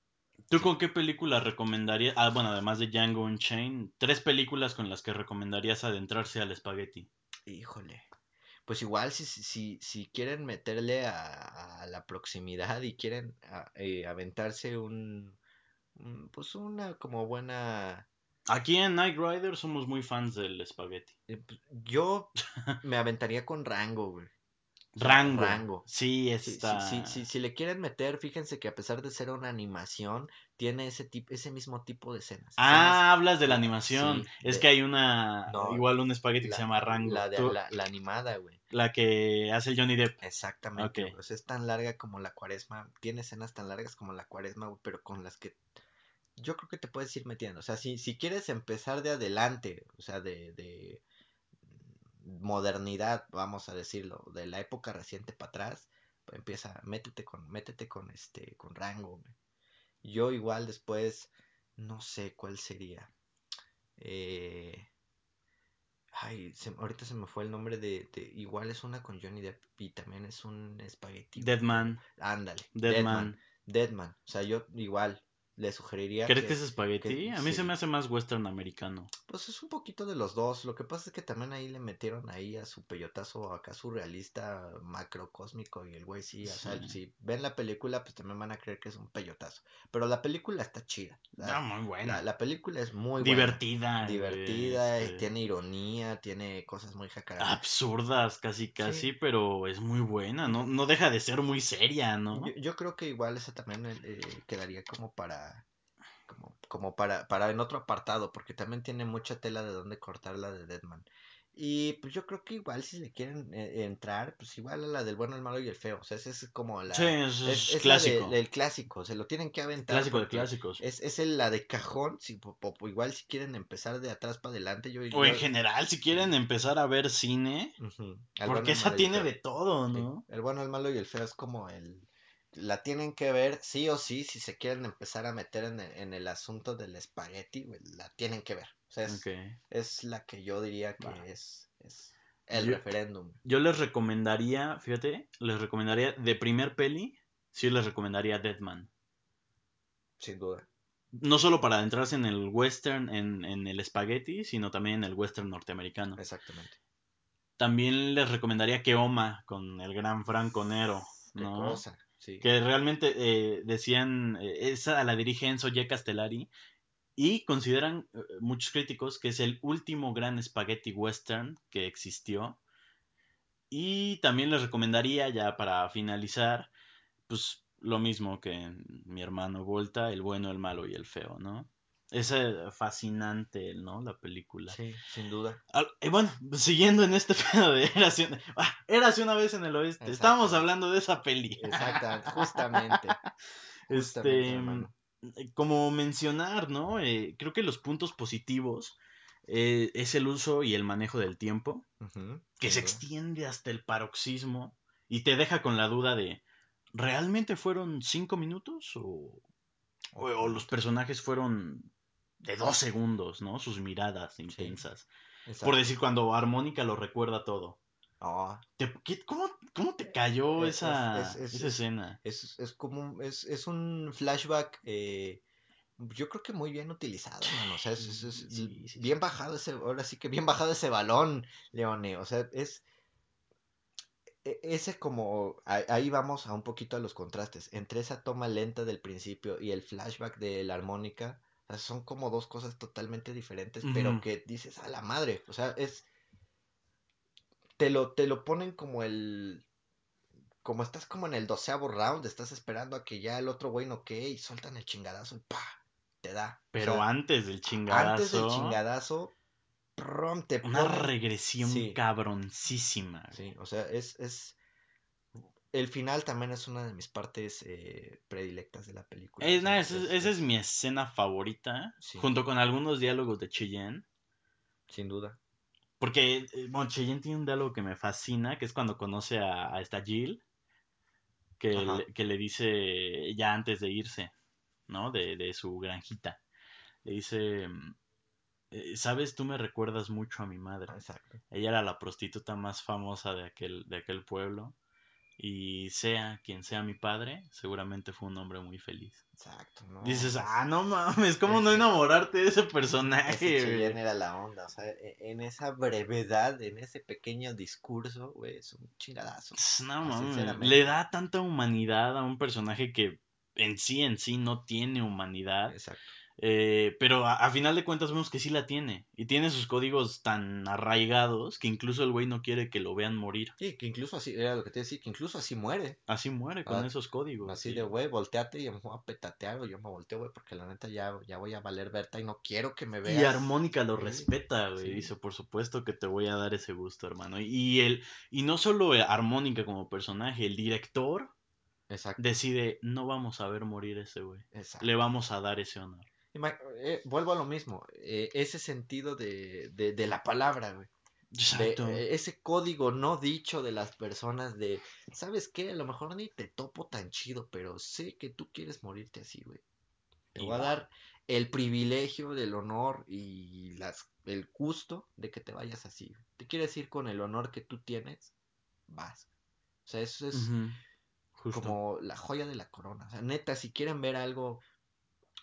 ¿Tú con qué película recomendarías? Ah, bueno, además de Django Unchained, tres películas con las que recomendarías adentrarse al espagueti. Híjole. Pues igual si, si, si, quieren meterle a, a la proximidad y quieren a- eh, aventarse un, un- pues una como buena... Aquí en Night Rider somos muy fans del espagueti. eh, pues, yo me aventaría con Rango, güey. Rango. Rango. Sí, Si, si, si, está. si, si le quieren meter, fíjense que a pesar de ser una animación, tiene ese, tipo, ese mismo tipo de escenas. escenas Ah, hablas de la animación. sí, es de- que hay una. no, Igual un espagueti que se la, llama Rango. la, de, la, la animada, güey. la que hace el Johnny Depp. Exactamente, Ok. güey. O sea, es tan larga como la cuaresma. Tiene escenas tan largas como la cuaresma, güey, pero con las que yo creo que te puedes ir metiendo. O sea, si, si quieres empezar de adelante, o sea, de, de modernidad, vamos a decirlo, de la época reciente para atrás, pues empieza, métete con, métete con este, con rango, güey. Yo igual después, no sé cuál sería. Eh, Ay, se- ahorita se me fue el nombre de, de- Igual es una con Johnny Depp y también es un espagueti. Deadman. Ándale, Deadman. Deadman. Deadman. O sea, yo igual le sugeriría ¿Crees que, que es espagueti? que A mí se me hace más western americano. Pues es un poquito de los dos. Lo que pasa es que también ahí le metieron ahí a su peyotazo acá surrealista macrocósmico y el güey sí, o sea, si ven la película pues también van a creer que es un peyotazo. Pero la película está chida. La, muy la, buena. la película es muy buena. Divertida. güey, Divertida, eh, este, tiene ironía, tiene cosas muy jacarandas. Absurdas, casi, casi, Sí. pero es muy buena. No, no deja de ser muy seria, ¿no? Yo, yo creo que igual esa también eh, quedaría como para como, como para, para en otro apartado, porque también tiene mucha tela de donde cortar la de Deadman. Y pues yo creo que igual si le quieren eh, entrar, pues igual a la del bueno, el malo y el feo. O sea, esa es como la... Sí, es, Es, es es la de- clásico. del clásico, se lo tienen que aventar Clásico de clásicos. es, es el- la de cajón. Si, po- po- igual si quieren empezar de atrás para adelante, yo... O en general, si quieren empezar a ver cine, porque esa tiene de todo, Sí, ¿no? el bueno, el malo y el feo es como el... La tienen que ver sí o sí si se quieren empezar a meter en el, en el asunto del espagueti, la tienen que ver. O sea, es, es la que yo diría que Va. es, es el Yo- referéndum. Yo les recomendaría, fíjate, les recomendaría de primer peli, sí les recomendaría Deadman. Sin duda. No solo para adentrarse en el western, en, en el espagueti, sino también en el western norteamericano. Exactamente. También les recomendaría Keoma con el gran Franco Nero, Qué cosa. Que realmente eh, decían, eh, esa la dirige Enzo. Castellari y consideran eh, muchos críticos que es el último gran spaghetti western que existió. Y también les recomendaría, ya para finalizar, pues lo mismo que mi hermano Volta, el bueno, el malo y el feo, ¿no? Es eh, fascinante, ¿no? La película. Sí, sin duda. Y bueno, siguiendo en este [LAUGHS] pedo de Érase una, ah, Érase una vez en el oeste. Estábamos hablando de esa peli. Exactamente. Justamente. [LAUGHS] Justamente, Este, hermano. como mencionar, ¿no? Eh, creo que los puntos positivos eh, es el uso y el manejo del tiempo, que se extiende hasta el paroxismo y te deja con la duda de, ¿realmente fueron cinco minutos? ¿O, o, o los personajes fueron de dos segundos, ¿no? Sus miradas intensas. Por decir, cuando Armónica lo recuerda todo. Ah, Te- qué- cómo, cómo te cayó Es- esa, es- es- esa es- escena? es, es como un, es, es un flashback eh, yo creo que muy bien utilizado. O sea, Sí, sí, bien bajado ese, ahora sí que bien bajado ese balón, Leone. O sea, es e- ese como ahí vamos a un poquito a los contrastes entre esa toma lenta del principio y el flashback de la armónica o sea, son como dos cosas totalmente diferentes pero que dices a la madre o sea es te lo te lo ponen como el como estás como en el doceavo round estás esperando a que ya el otro güey noquee y sueltan el chingadazo y pa te da. O Pero sea antes del antes del chingadazo, chingadazo prom, te una ponen regresión sí. cabroncísima. sí o sea es es El final también es una de mis partes eh, predilectas de la película. Esa, es- es- esa es mi escena favorita, Sí. junto con algunos diálogos de Cheyenne. Sin duda. Porque, eh, bueno, Cheyenne tiene un diálogo que me fascina, que es cuando conoce a, a esta Jill, que le, que le dice ya antes de irse, ¿no? De, de su granjita. Le dice, eh, sabes, tú me recuerdas mucho a mi madre. Exacto. Ella era la prostituta más famosa de aquel, de aquel pueblo. Y sea quien sea mi padre, seguramente fue un hombre muy feliz. Exacto. No, Dices, es- ah, no mames, ¿cómo no ese- enamorarte de ese ese personaje? Cheyenne güey? era la onda. O sea, e- en esa brevedad, en ese pequeño discurso, güey, es un chingadazo. No Ah, mames, le da tanta humanidad a un personaje que en sí, en sí no tiene humanidad. Exacto. Eh, pero a, a final de cuentas vemos que sí la tiene. Y tiene sus códigos tan arraigados que incluso el güey no quiere que lo vean morir. Sí, que incluso así, era lo que te decía, que incluso así muere. Así muere con Ah, esos códigos. Así de, güey, volteate y me voy a petatear o yo me volteo, güey, porque la neta ya, ya voy a valer Berta y no quiero que me veas. Y Armónica lo Sí, respeta, güey. sí. Dice, por supuesto que te voy a dar ese gusto, hermano. Y el, y no solo Armónica como personaje, el director Exacto. decide, no vamos a ver morir ese güey. Exacto. Le vamos a dar ese honor. Eh, vuelvo a lo mismo, eh, ese sentido de, de, de la palabra, güey. Exacto. eh, ese código no dicho de las personas de, ¿sabes qué? A lo mejor ni te topo tan chido, pero sé que tú quieres morirte así, güey. Te voy a dar el privilegio del honor y las, el gusto de que te vayas así. güey. ¿Te quieres ir con el honor que tú tienes? Vas. O sea, eso es como la joya de la corona. O sea, neta, si quieren ver algo,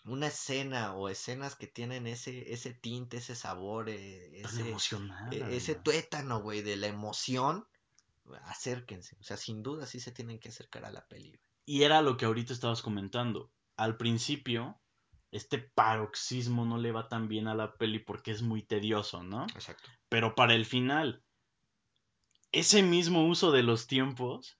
una escena o escenas que tienen ese, ese tinte, ese sabor, eh, ese, e- ese tuétano, güey, de la emoción, acérquense. O sea, sin duda sí se tienen que acercar a la peli. güey. Y era lo que ahorita estabas comentando. Al principio, este paroxismo no le va tan bien a la peli porque es muy tedioso, ¿no? Exacto. Pero para el final, ese mismo uso de los tiempos,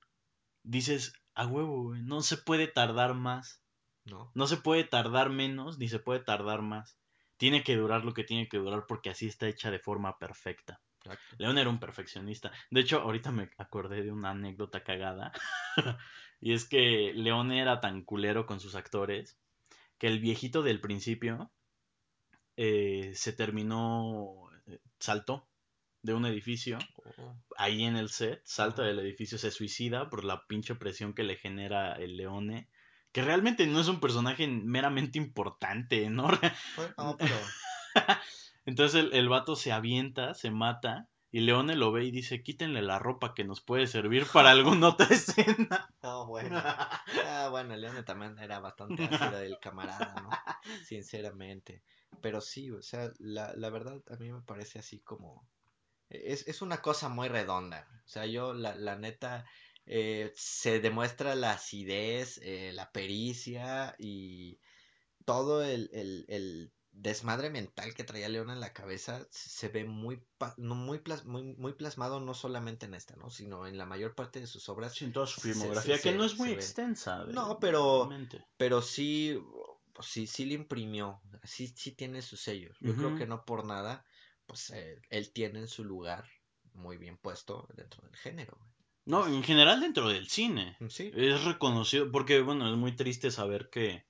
dices, a huevo, güey, no se puede tardar más. ¿No? No se puede tardar menos, ni se puede tardar más. Tiene que durar lo que tiene que durar porque así está hecha de forma perfecta. Exacto. León era un perfeccionista. De hecho, ahorita me acordé de una anécdota cagada. [LAUGHS] y es que León era tan culero con sus actores que el viejito del principio eh, se terminó, eh, saltó de un edificio Oh, ahí en el set, salta del edificio, se suicida por la pinche presión que le genera el Leone. Que realmente no es un personaje meramente importante, ¿no? pues, no, pero [LAUGHS] Entonces el, el vato se avienta, se mata, y Leone lo ve y dice, quítenle la ropa que nos puede servir para alguna [LAUGHS] otra escena. no, bueno. Ah, bueno, Leone también era bastante ácido el camarada, ¿no? [LAUGHS] Sinceramente. Pero sí, o sea, la, la verdad a mí me parece así como... Es, es una cosa muy redonda. O sea, yo, la, la neta, eh, se demuestra la acidez, eh, la pericia y todo el, el, el desmadre mental que traía León en la cabeza se ve muy, muy, plas- muy, muy plasmado no solamente en esta, ¿no? Sino en la mayor parte de sus obras. Sí, en toda su filmografía, que se- no es muy ve. extensa. de- No, pero-. Pero sí, pues sí, sí le imprimió, sí, sí tiene su sello. Yo creo que no por nada, pues eh, él tiene en su lugar muy bien puesto dentro del género. güey. No, en general dentro del cine. Sí, Es reconocido, porque bueno, es muy triste saber que,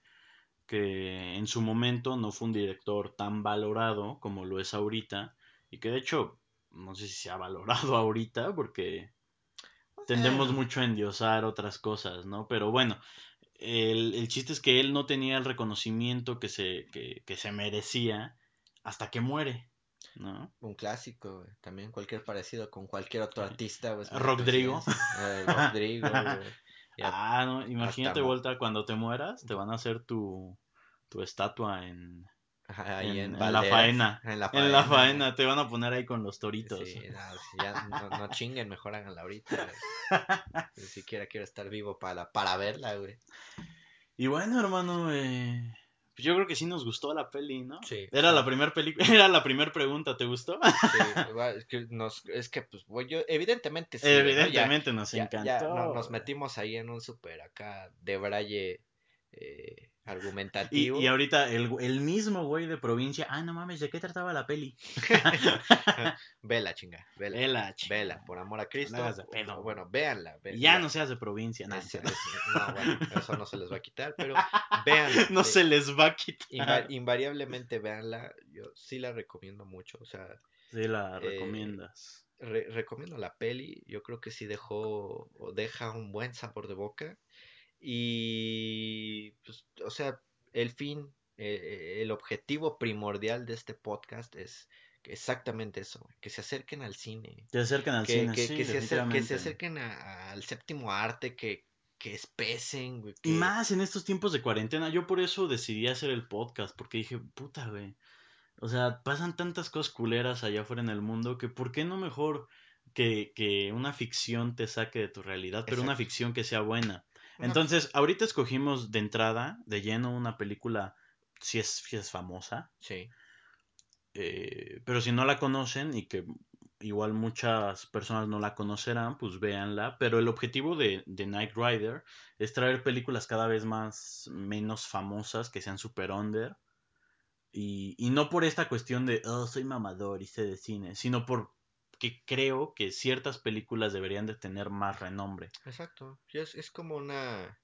que en su momento no fue un director tan valorado como lo es ahorita. Y que de hecho, no sé si se ha valorado [LAUGHS] ahorita, porque tendemos mucho a endiosar otras cosas, ¿no? Pero bueno, el, el chiste es que él no tenía el reconocimiento que se, que, que se merecía hasta que muere, ¿no? Un clásico, güey. También cualquier parecido con cualquier otro artista, güey. es mera Rodrigo. Eh, [LAUGHS] Rodrigo, güey. Ah, no, imagínate, vuelta, cuando te mueras, te van a hacer tu, tu estatua en, ahí en, en, en la faena. En la En la faena. te van a poner ahí con los toritos. Sí, no, si ya no, no chinguen, mejor háganla ahorita. [LAUGHS] Ni siquiera quiero estar vivo para, para verla, güey. Y bueno, hermano, eh, pues yo creo que sí nos gustó la peli, ¿no? Sí. Era la primera película, [LAUGHS] era la primera pregunta, ¿te gustó? Sí, [LAUGHS] es que, nos, es que pues, güey, yo, evidentemente sí, güey, ¿no? Ya, Evidentemente nos ya, encantó. ya no- nos metimos ahí en un súper acá de braille eh, argumentativo. y ahorita el, el mismo güey de provincia, ah, no mames, ¿de qué trataba la peli? [LAUGHS] [LAUGHS] Vela, chinga, vela. Vela, chica. Vela, por amor a Cristo. hagas de pedo, bueno, véanla. ya no seas de provincia, no, no, bueno, eso no se les va a quitar, pero [LAUGHS] véanla. no se les va a quitar. inva- invariablemente véanla. Yo sí la recomiendo mucho. O sea, Sí, la eh, recomiendas. re- recomiendo la peli. Yo creo que sí dejó o deja un buen sabor de boca. Y, pues, o sea, el fin, eh, el objetivo primordial de este podcast es exactamente eso, que se acerquen al cine, Te acercan al que, cine, que, sí, que se, acer- que se acerquen a- al séptimo arte, que, que espesen, güey, Y que... más en estos tiempos de cuarentena, yo por eso decidí hacer el podcast, porque dije, puta, güey. O sea, pasan tantas cosas culeras allá afuera en el mundo que ¿por qué no mejor que, que una ficción te saque de tu realidad, pero una ficción que sea buena? Entonces, ahorita escogimos de entrada, de lleno, una película, si es, si es famosa, Sí, eh, pero si no la conocen y que igual muchas personas no la conocerán, pues véanla. Pero el objetivo de, de Knight Rider es traer películas cada vez más menos famosas, que sean super under. Y, y no por esta cuestión de, oh, soy mamador y sé de cine, sino porque creo que ciertas películas deberían de tener más renombre. exacto. Es, es como una...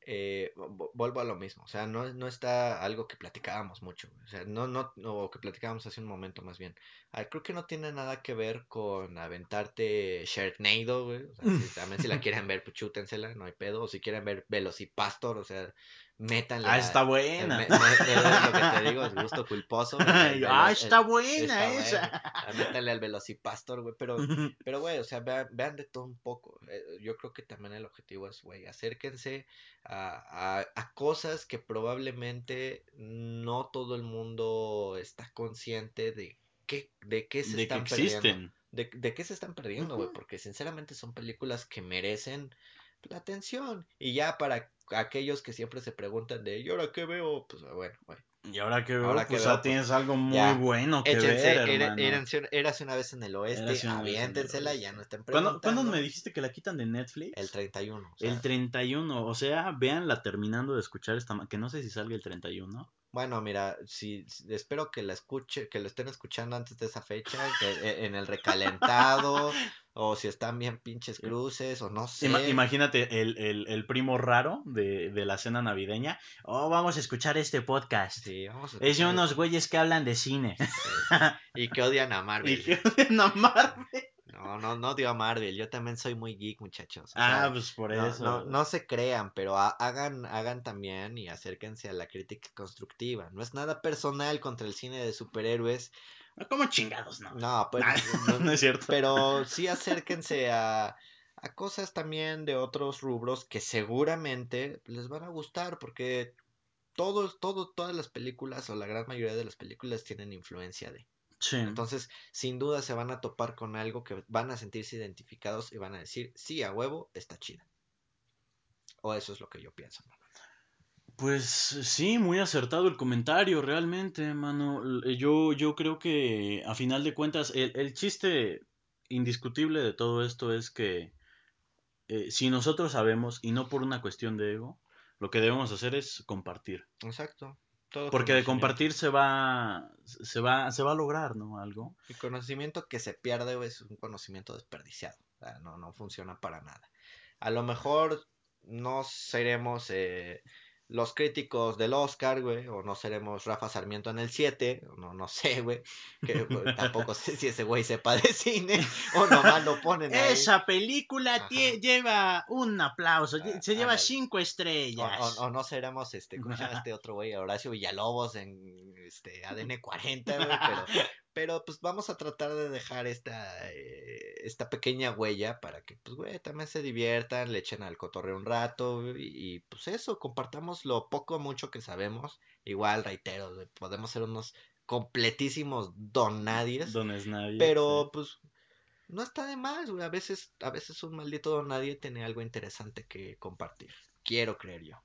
eh, vo- vuelvo a lo mismo, o sea, no, no está algo que platicábamos mucho, o sea, no, no, o que platicábamos hace un momento más bien. Ah, creo que no tiene nada que ver con aventarte Sharknado, güey, o sea, si, también si la [LAUGHS] quieren ver, pues chútensela, no hay pedo, o si quieren ver Velocipastor, o sea, métanle Ah, a- está eh, buena. me- me- es lo que te digo, es gusto culposo. el- el ah, el- está buena esa. bueno. Ah, Métanle al Velocipastor, güey, pero [LAUGHS] pero, güey, o sea, vean, vean de todo un poco. Eh, yo creo que también el objetivo es, güey, acérquense a, a, a cosas que probablemente no todo el mundo está consciente de qué, de qué se de que están perdiendo. existen. De, de qué se están perdiendo, güey, Ujú. porque sinceramente son películas que merecen la atención. Y ya para aquellos que siempre se preguntan de, ¿y ahora qué veo? Pues bueno, güey. Y ahora que veo, Ahora que pues veo, ya pues, tienes algo muy ya, bueno que Échense, ver, era- hermano. Érase una vez en el oeste, aviéntensela y ya no estén ¿Cuándo, preguntando. cuándo me dijiste que la quitan de Netflix? El 31. o sea, El 31, o sea, véanla terminando de escuchar esta, que no sé si salga el 31. Bueno, mira, si, espero que la escuche, que lo estén escuchando antes de esa fecha, que, e- en el recalentado, [LAUGHS] o si están bien pinches cruces, o no Ima- sé. imagínate el, el- el primo raro de, de la cena navideña. Oh, vamos a escuchar este podcast. Sí, vamos a Es de unos esto. güeyes que hablan de cine. [LAUGHS] Y que odian a Marvel. y que odian a Marvel. No, no, no odio a Marvel. Yo también soy muy geek, muchachos. O Ah, sea, pues por no, eso. no, no se crean, pero ha- hagan, hagan también y acérquense a la crítica constructiva. No es nada personal contra el cine de superhéroes. ¿Cómo chingados, no? No, pues, no, [LAUGHS] no- es cierto. pero sí acérquense a, a cosas también de otros rubros que seguramente les van a gustar porque todos, todos, todas las películas o la gran mayoría de las películas tienen influencia de. Sí. Entonces, sin duda se van a topar con algo que van a sentirse identificados y van a decir, sí, a huevo, está chida. O eso es lo que yo pienso. ¿no? Pues sí, muy acertado el comentario, realmente, mano. L- Yo, yo creo que a final de cuentas, el, el chiste indiscutible de todo esto es que eh, si nosotros sabemos, y no por una cuestión de ego, lo que debemos hacer es compartir. Exacto. Todo Porque de conocimiento. compartir se va, se va, se va a lograr, ¿no? Algo. El conocimiento que se pierde es un conocimiento desperdiciado. O sea, no, no funciona para nada. A lo mejor no seremos eh, los críticos del Oscar, güey, o no seremos Rafa Sarmiento en el 7, no, no sé, güey, que pues, tampoco sé si ese güey sepa de cine, o nomás lo ponen ahí. Esa película lleva un aplauso, Ah, se lleva cinco estrellas. o- o no seremos, este, ¿cómo se llama este [LAUGHS] otro güey? Horacio Villalobos en este, ADN 40, güey, pero, pero pues vamos a tratar de dejar esta, eh, esta pequeña huella para que, pues, güey, también se diviertan, le echen al cotorreo un rato y, y, pues eso, compartamos lo poco o mucho que sabemos. Igual, reitero, güey, podemos ser unos completísimos donadies, Don es nadie. pero pues no está de más, güey. A veces, a veces un maldito don nadie tiene algo interesante que compartir. Quiero creer yo.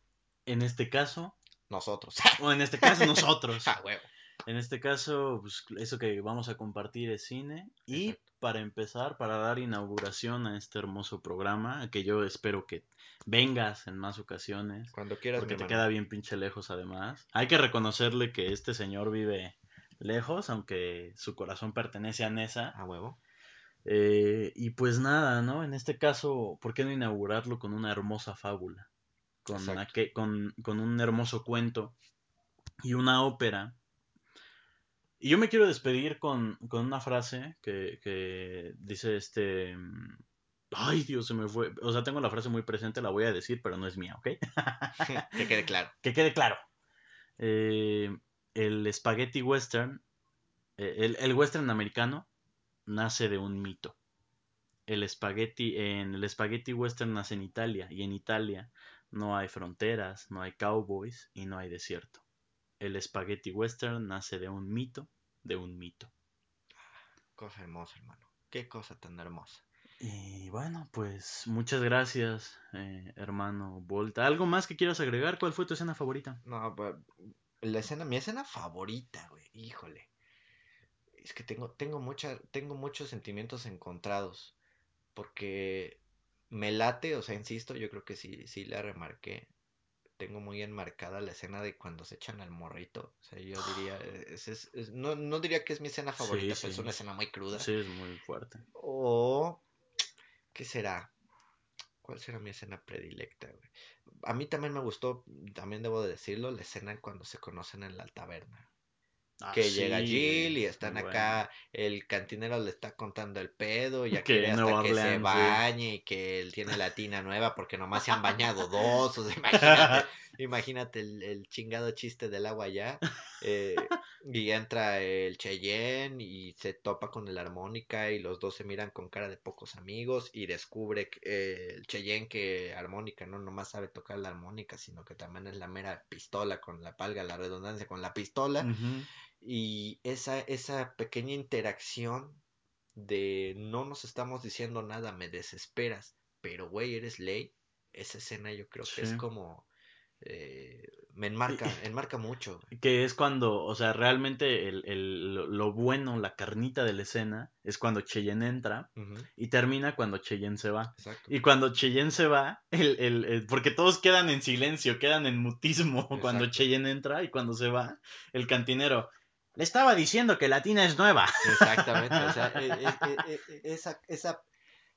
En este caso, Nosotros. o en este caso nosotros. [LAUGHS] Ah, huevo. En este caso, pues, eso que vamos a compartir es cine. Y Exacto. para empezar, para dar inauguración a este hermoso programa, que yo espero que vengas en más ocasiones. Cuando quieras, Porque te queda bien pinche lejos además. Hay que reconocerle que este señor vive lejos, aunque su corazón pertenece a Nesa. A huevo. Eh, y pues nada, ¿no? En este caso, ¿por qué no inaugurarlo con una hermosa fábula? Con, con, con un hermoso cuento y una ópera. Y yo me quiero despedir con, con una frase que, que dice este... mm, Ay, Dios, se me fue. O sea, tengo la frase muy presente, la voy a decir, pero no es mía, ¿ok? [LAUGHS] que quede claro. Que quede claro. Eh, el spaghetti western, eh, el, el western americano, nace de un mito. El spaghetti, en el spaghetti western nace en Italia, y en Italia no hay fronteras, no hay cowboys y no hay desierto. El spaghetti western nace de un mito, de un mito. Cosa hermosa, hermano. Qué cosa tan hermosa. Y bueno, pues muchas gracias, eh, hermano Volta. ¿Algo más que quieras agregar? ¿Cuál fue tu escena favorita? No, pues, la escena, mi escena favorita, güey. Híjole. Es que tengo, tengo mucha, tengo muchos sentimientos encontrados. Porque me late, o sea, insisto, yo creo que sí, sí la remarqué. Tengo muy enmarcada la escena de cuando se echan al morrito. O sea, yo diría, [GASPS] es- es- es- no, no diría que es mi escena favorita, Sí, pero es una escena muy cruda. Sí, es muy fuerte. O, ¿qué será? ¿Cuál será mi escena predilecta, güey? A mí también me gustó, también debo de decirlo, la escena cuando se conocen en la taberna. Ah, Que sí, llega Jill y están acá, el cantinero le está contando el pedo, ya [LAUGHS] Que hasta Nueva que se sí. bañe y que él tiene la tina nueva porque nomás se han bañado [LAUGHS] dos, o sea, imagínate, imagínate el, el chingado chiste del agua ya. eh, y entra el Cheyenne y se topa con el armónica y los dos se miran con cara de pocos amigos y descubre que, eh, el Cheyenne que armónica no nomás sabe tocar la armónica, sino que también es la mera pistola con la palga, la redundancia con la pistola. Y esa, esa pequeña interacción de no nos estamos diciendo nada, me desesperas, pero güey, eres ley. Esa escena yo creo que es como... eh, me enmarca, enmarca mucho. Que es cuando, o sea, realmente el, el- lo, bueno, la carnita de la escena, es cuando Cheyenne entra y termina cuando Cheyenne se va. exacto. Y cuando Cheyenne se va, el, porque todos quedan en silencio, quedan en mutismo [LAUGHS] cuando. Cheyenne entra y cuando se va, el cantinero. Le estaba diciendo que la tina es nueva. Exactamente, o sea, [LAUGHS] e- e- e- esa, esa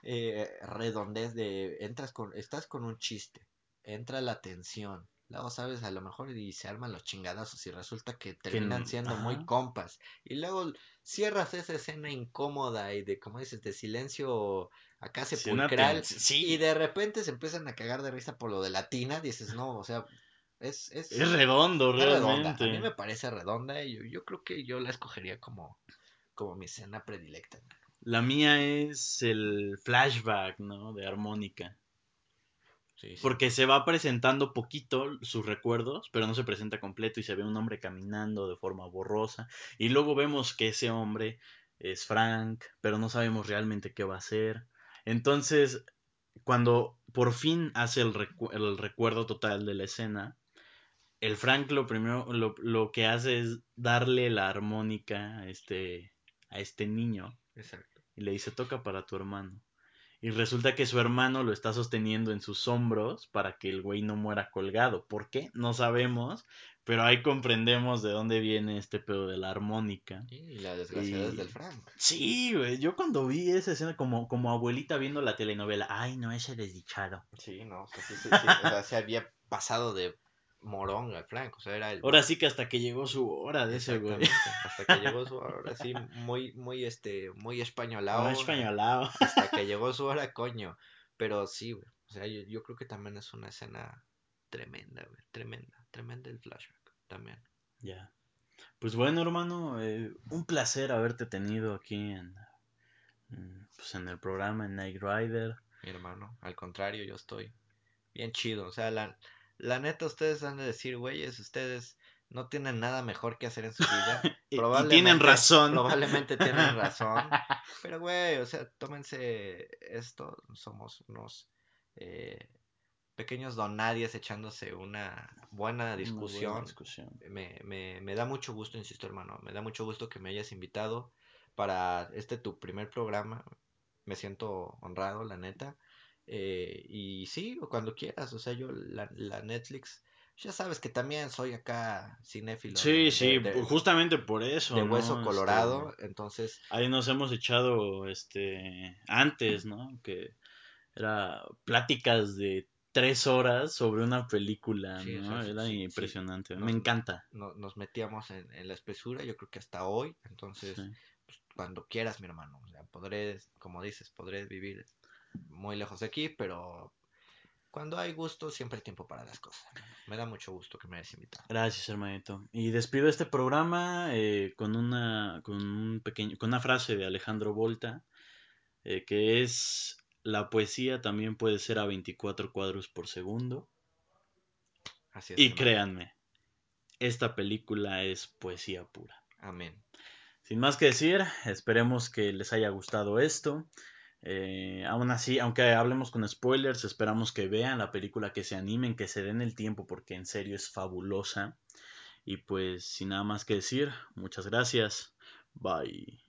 eh, redondez de entras con, estás con un chiste, entra la tensión, luego sabes, a lo mejor y se arman los chingadazos y resulta que terminan siendo muy compas, y luego cierras esa escena incómoda y de, como dices, de silencio acá Sí, sepulcral, tens- sí. y de repente se empiezan a cagar de risa por lo de la tina, dices, no, o sea, es, es, Es redondo, redonda, realmente. a mí me parece redonda y yo, yo creo que yo la escogería como, como mi escena predilecta. La mía es el flashback, ¿no? De armónica. Sí, sí. Porque se va presentando poquito sus recuerdos, pero no se presenta completo y se ve un hombre caminando de forma borrosa. Y luego vemos que ese hombre es Frank, pero no sabemos realmente qué va a hacer. Entonces, cuando por fin hace el, recu- el recuerdo total de la escena, el Frank lo primero, lo, lo que hace es darle la armónica a este, a este niño Exacto. y le dice toca para tu hermano. Y resulta que su hermano lo está sosteniendo en sus hombros para que el güey no muera colgado. ¿Por qué? No sabemos, pero ahí comprendemos de dónde viene este pedo de la armónica. Y la desgraciada es Y- del Frank. Sí, güey, yo cuando vi esa escena como, como abuelita viendo la telenovela, ay, no, ese desdichado. Sí, no, o sea, sí, sí, sí, o sea, se había pasado de moronga, Frank. O sea, era el. Ahora sí que hasta que llegó su hora de ese güey. [LAUGHS] Hasta que llegó su hora, sí, muy, muy, este, muy españolado. Muy españolado. [LAUGHS] Hasta que llegó su hora, coño. Pero sí, güey. O sea, yo, yo creo que también es una escena tremenda, güey. Tremenda, tremenda el flashback también. Ya. Pues bueno, hermano, eh, un placer haberte tenido aquí en, pues en el programa en Night Rider. Mi hermano, al contrario, yo estoy bien chido. O sea, la, la neta, ustedes han de decir, güeyes, ustedes no tienen nada mejor que hacer en su vida. [LAUGHS] y, tienen razón. Probablemente tienen [LAUGHS] razón. Pero, güey, o sea, tómense esto. Somos unos eh, pequeños donadies echándose una buena discusión. discusión. Me, me, me, da mucho gusto, insisto, hermano. Me da mucho gusto que me hayas invitado para este tu primer programa. Me siento honrado, la neta. Eh, y sí, cuando quieras, o sea, yo la, la, Netflix, ya sabes que también soy acá cinéfilo. Sí, sí, justamente por eso. De hueso colorado, este, entonces... Ahí nos hemos echado, este, antes, ¿no? Que era pláticas de tres horas sobre una película, ¿no? Era impresionante, me encanta. nos metíamos en, en, la espesura, yo creo que hasta hoy, entonces, pues, cuando quieras, mi hermano, o sea, podré, como dices, podré vivir muy lejos de aquí, pero cuando hay gusto, siempre hay tiempo para las cosas. Me da mucho gusto que me hayas invitado. Gracias, hermanito. Y despido este programa eh, con una con un pequeño con una frase de Alejandro Volta eh, que es la poesía también puede ser a 24 cuadros por segundo. Así es, y créanme, esta película es poesía pura. Amén. Sin más que decir, esperemos que les haya gustado esto. Eh, aún así, aunque hablemos con spoilers, esperamos que vean la película, que se animen, que se den el tiempo, porque en serio es fabulosa. Y pues, sin nada más que decir, muchas gracias. Bye.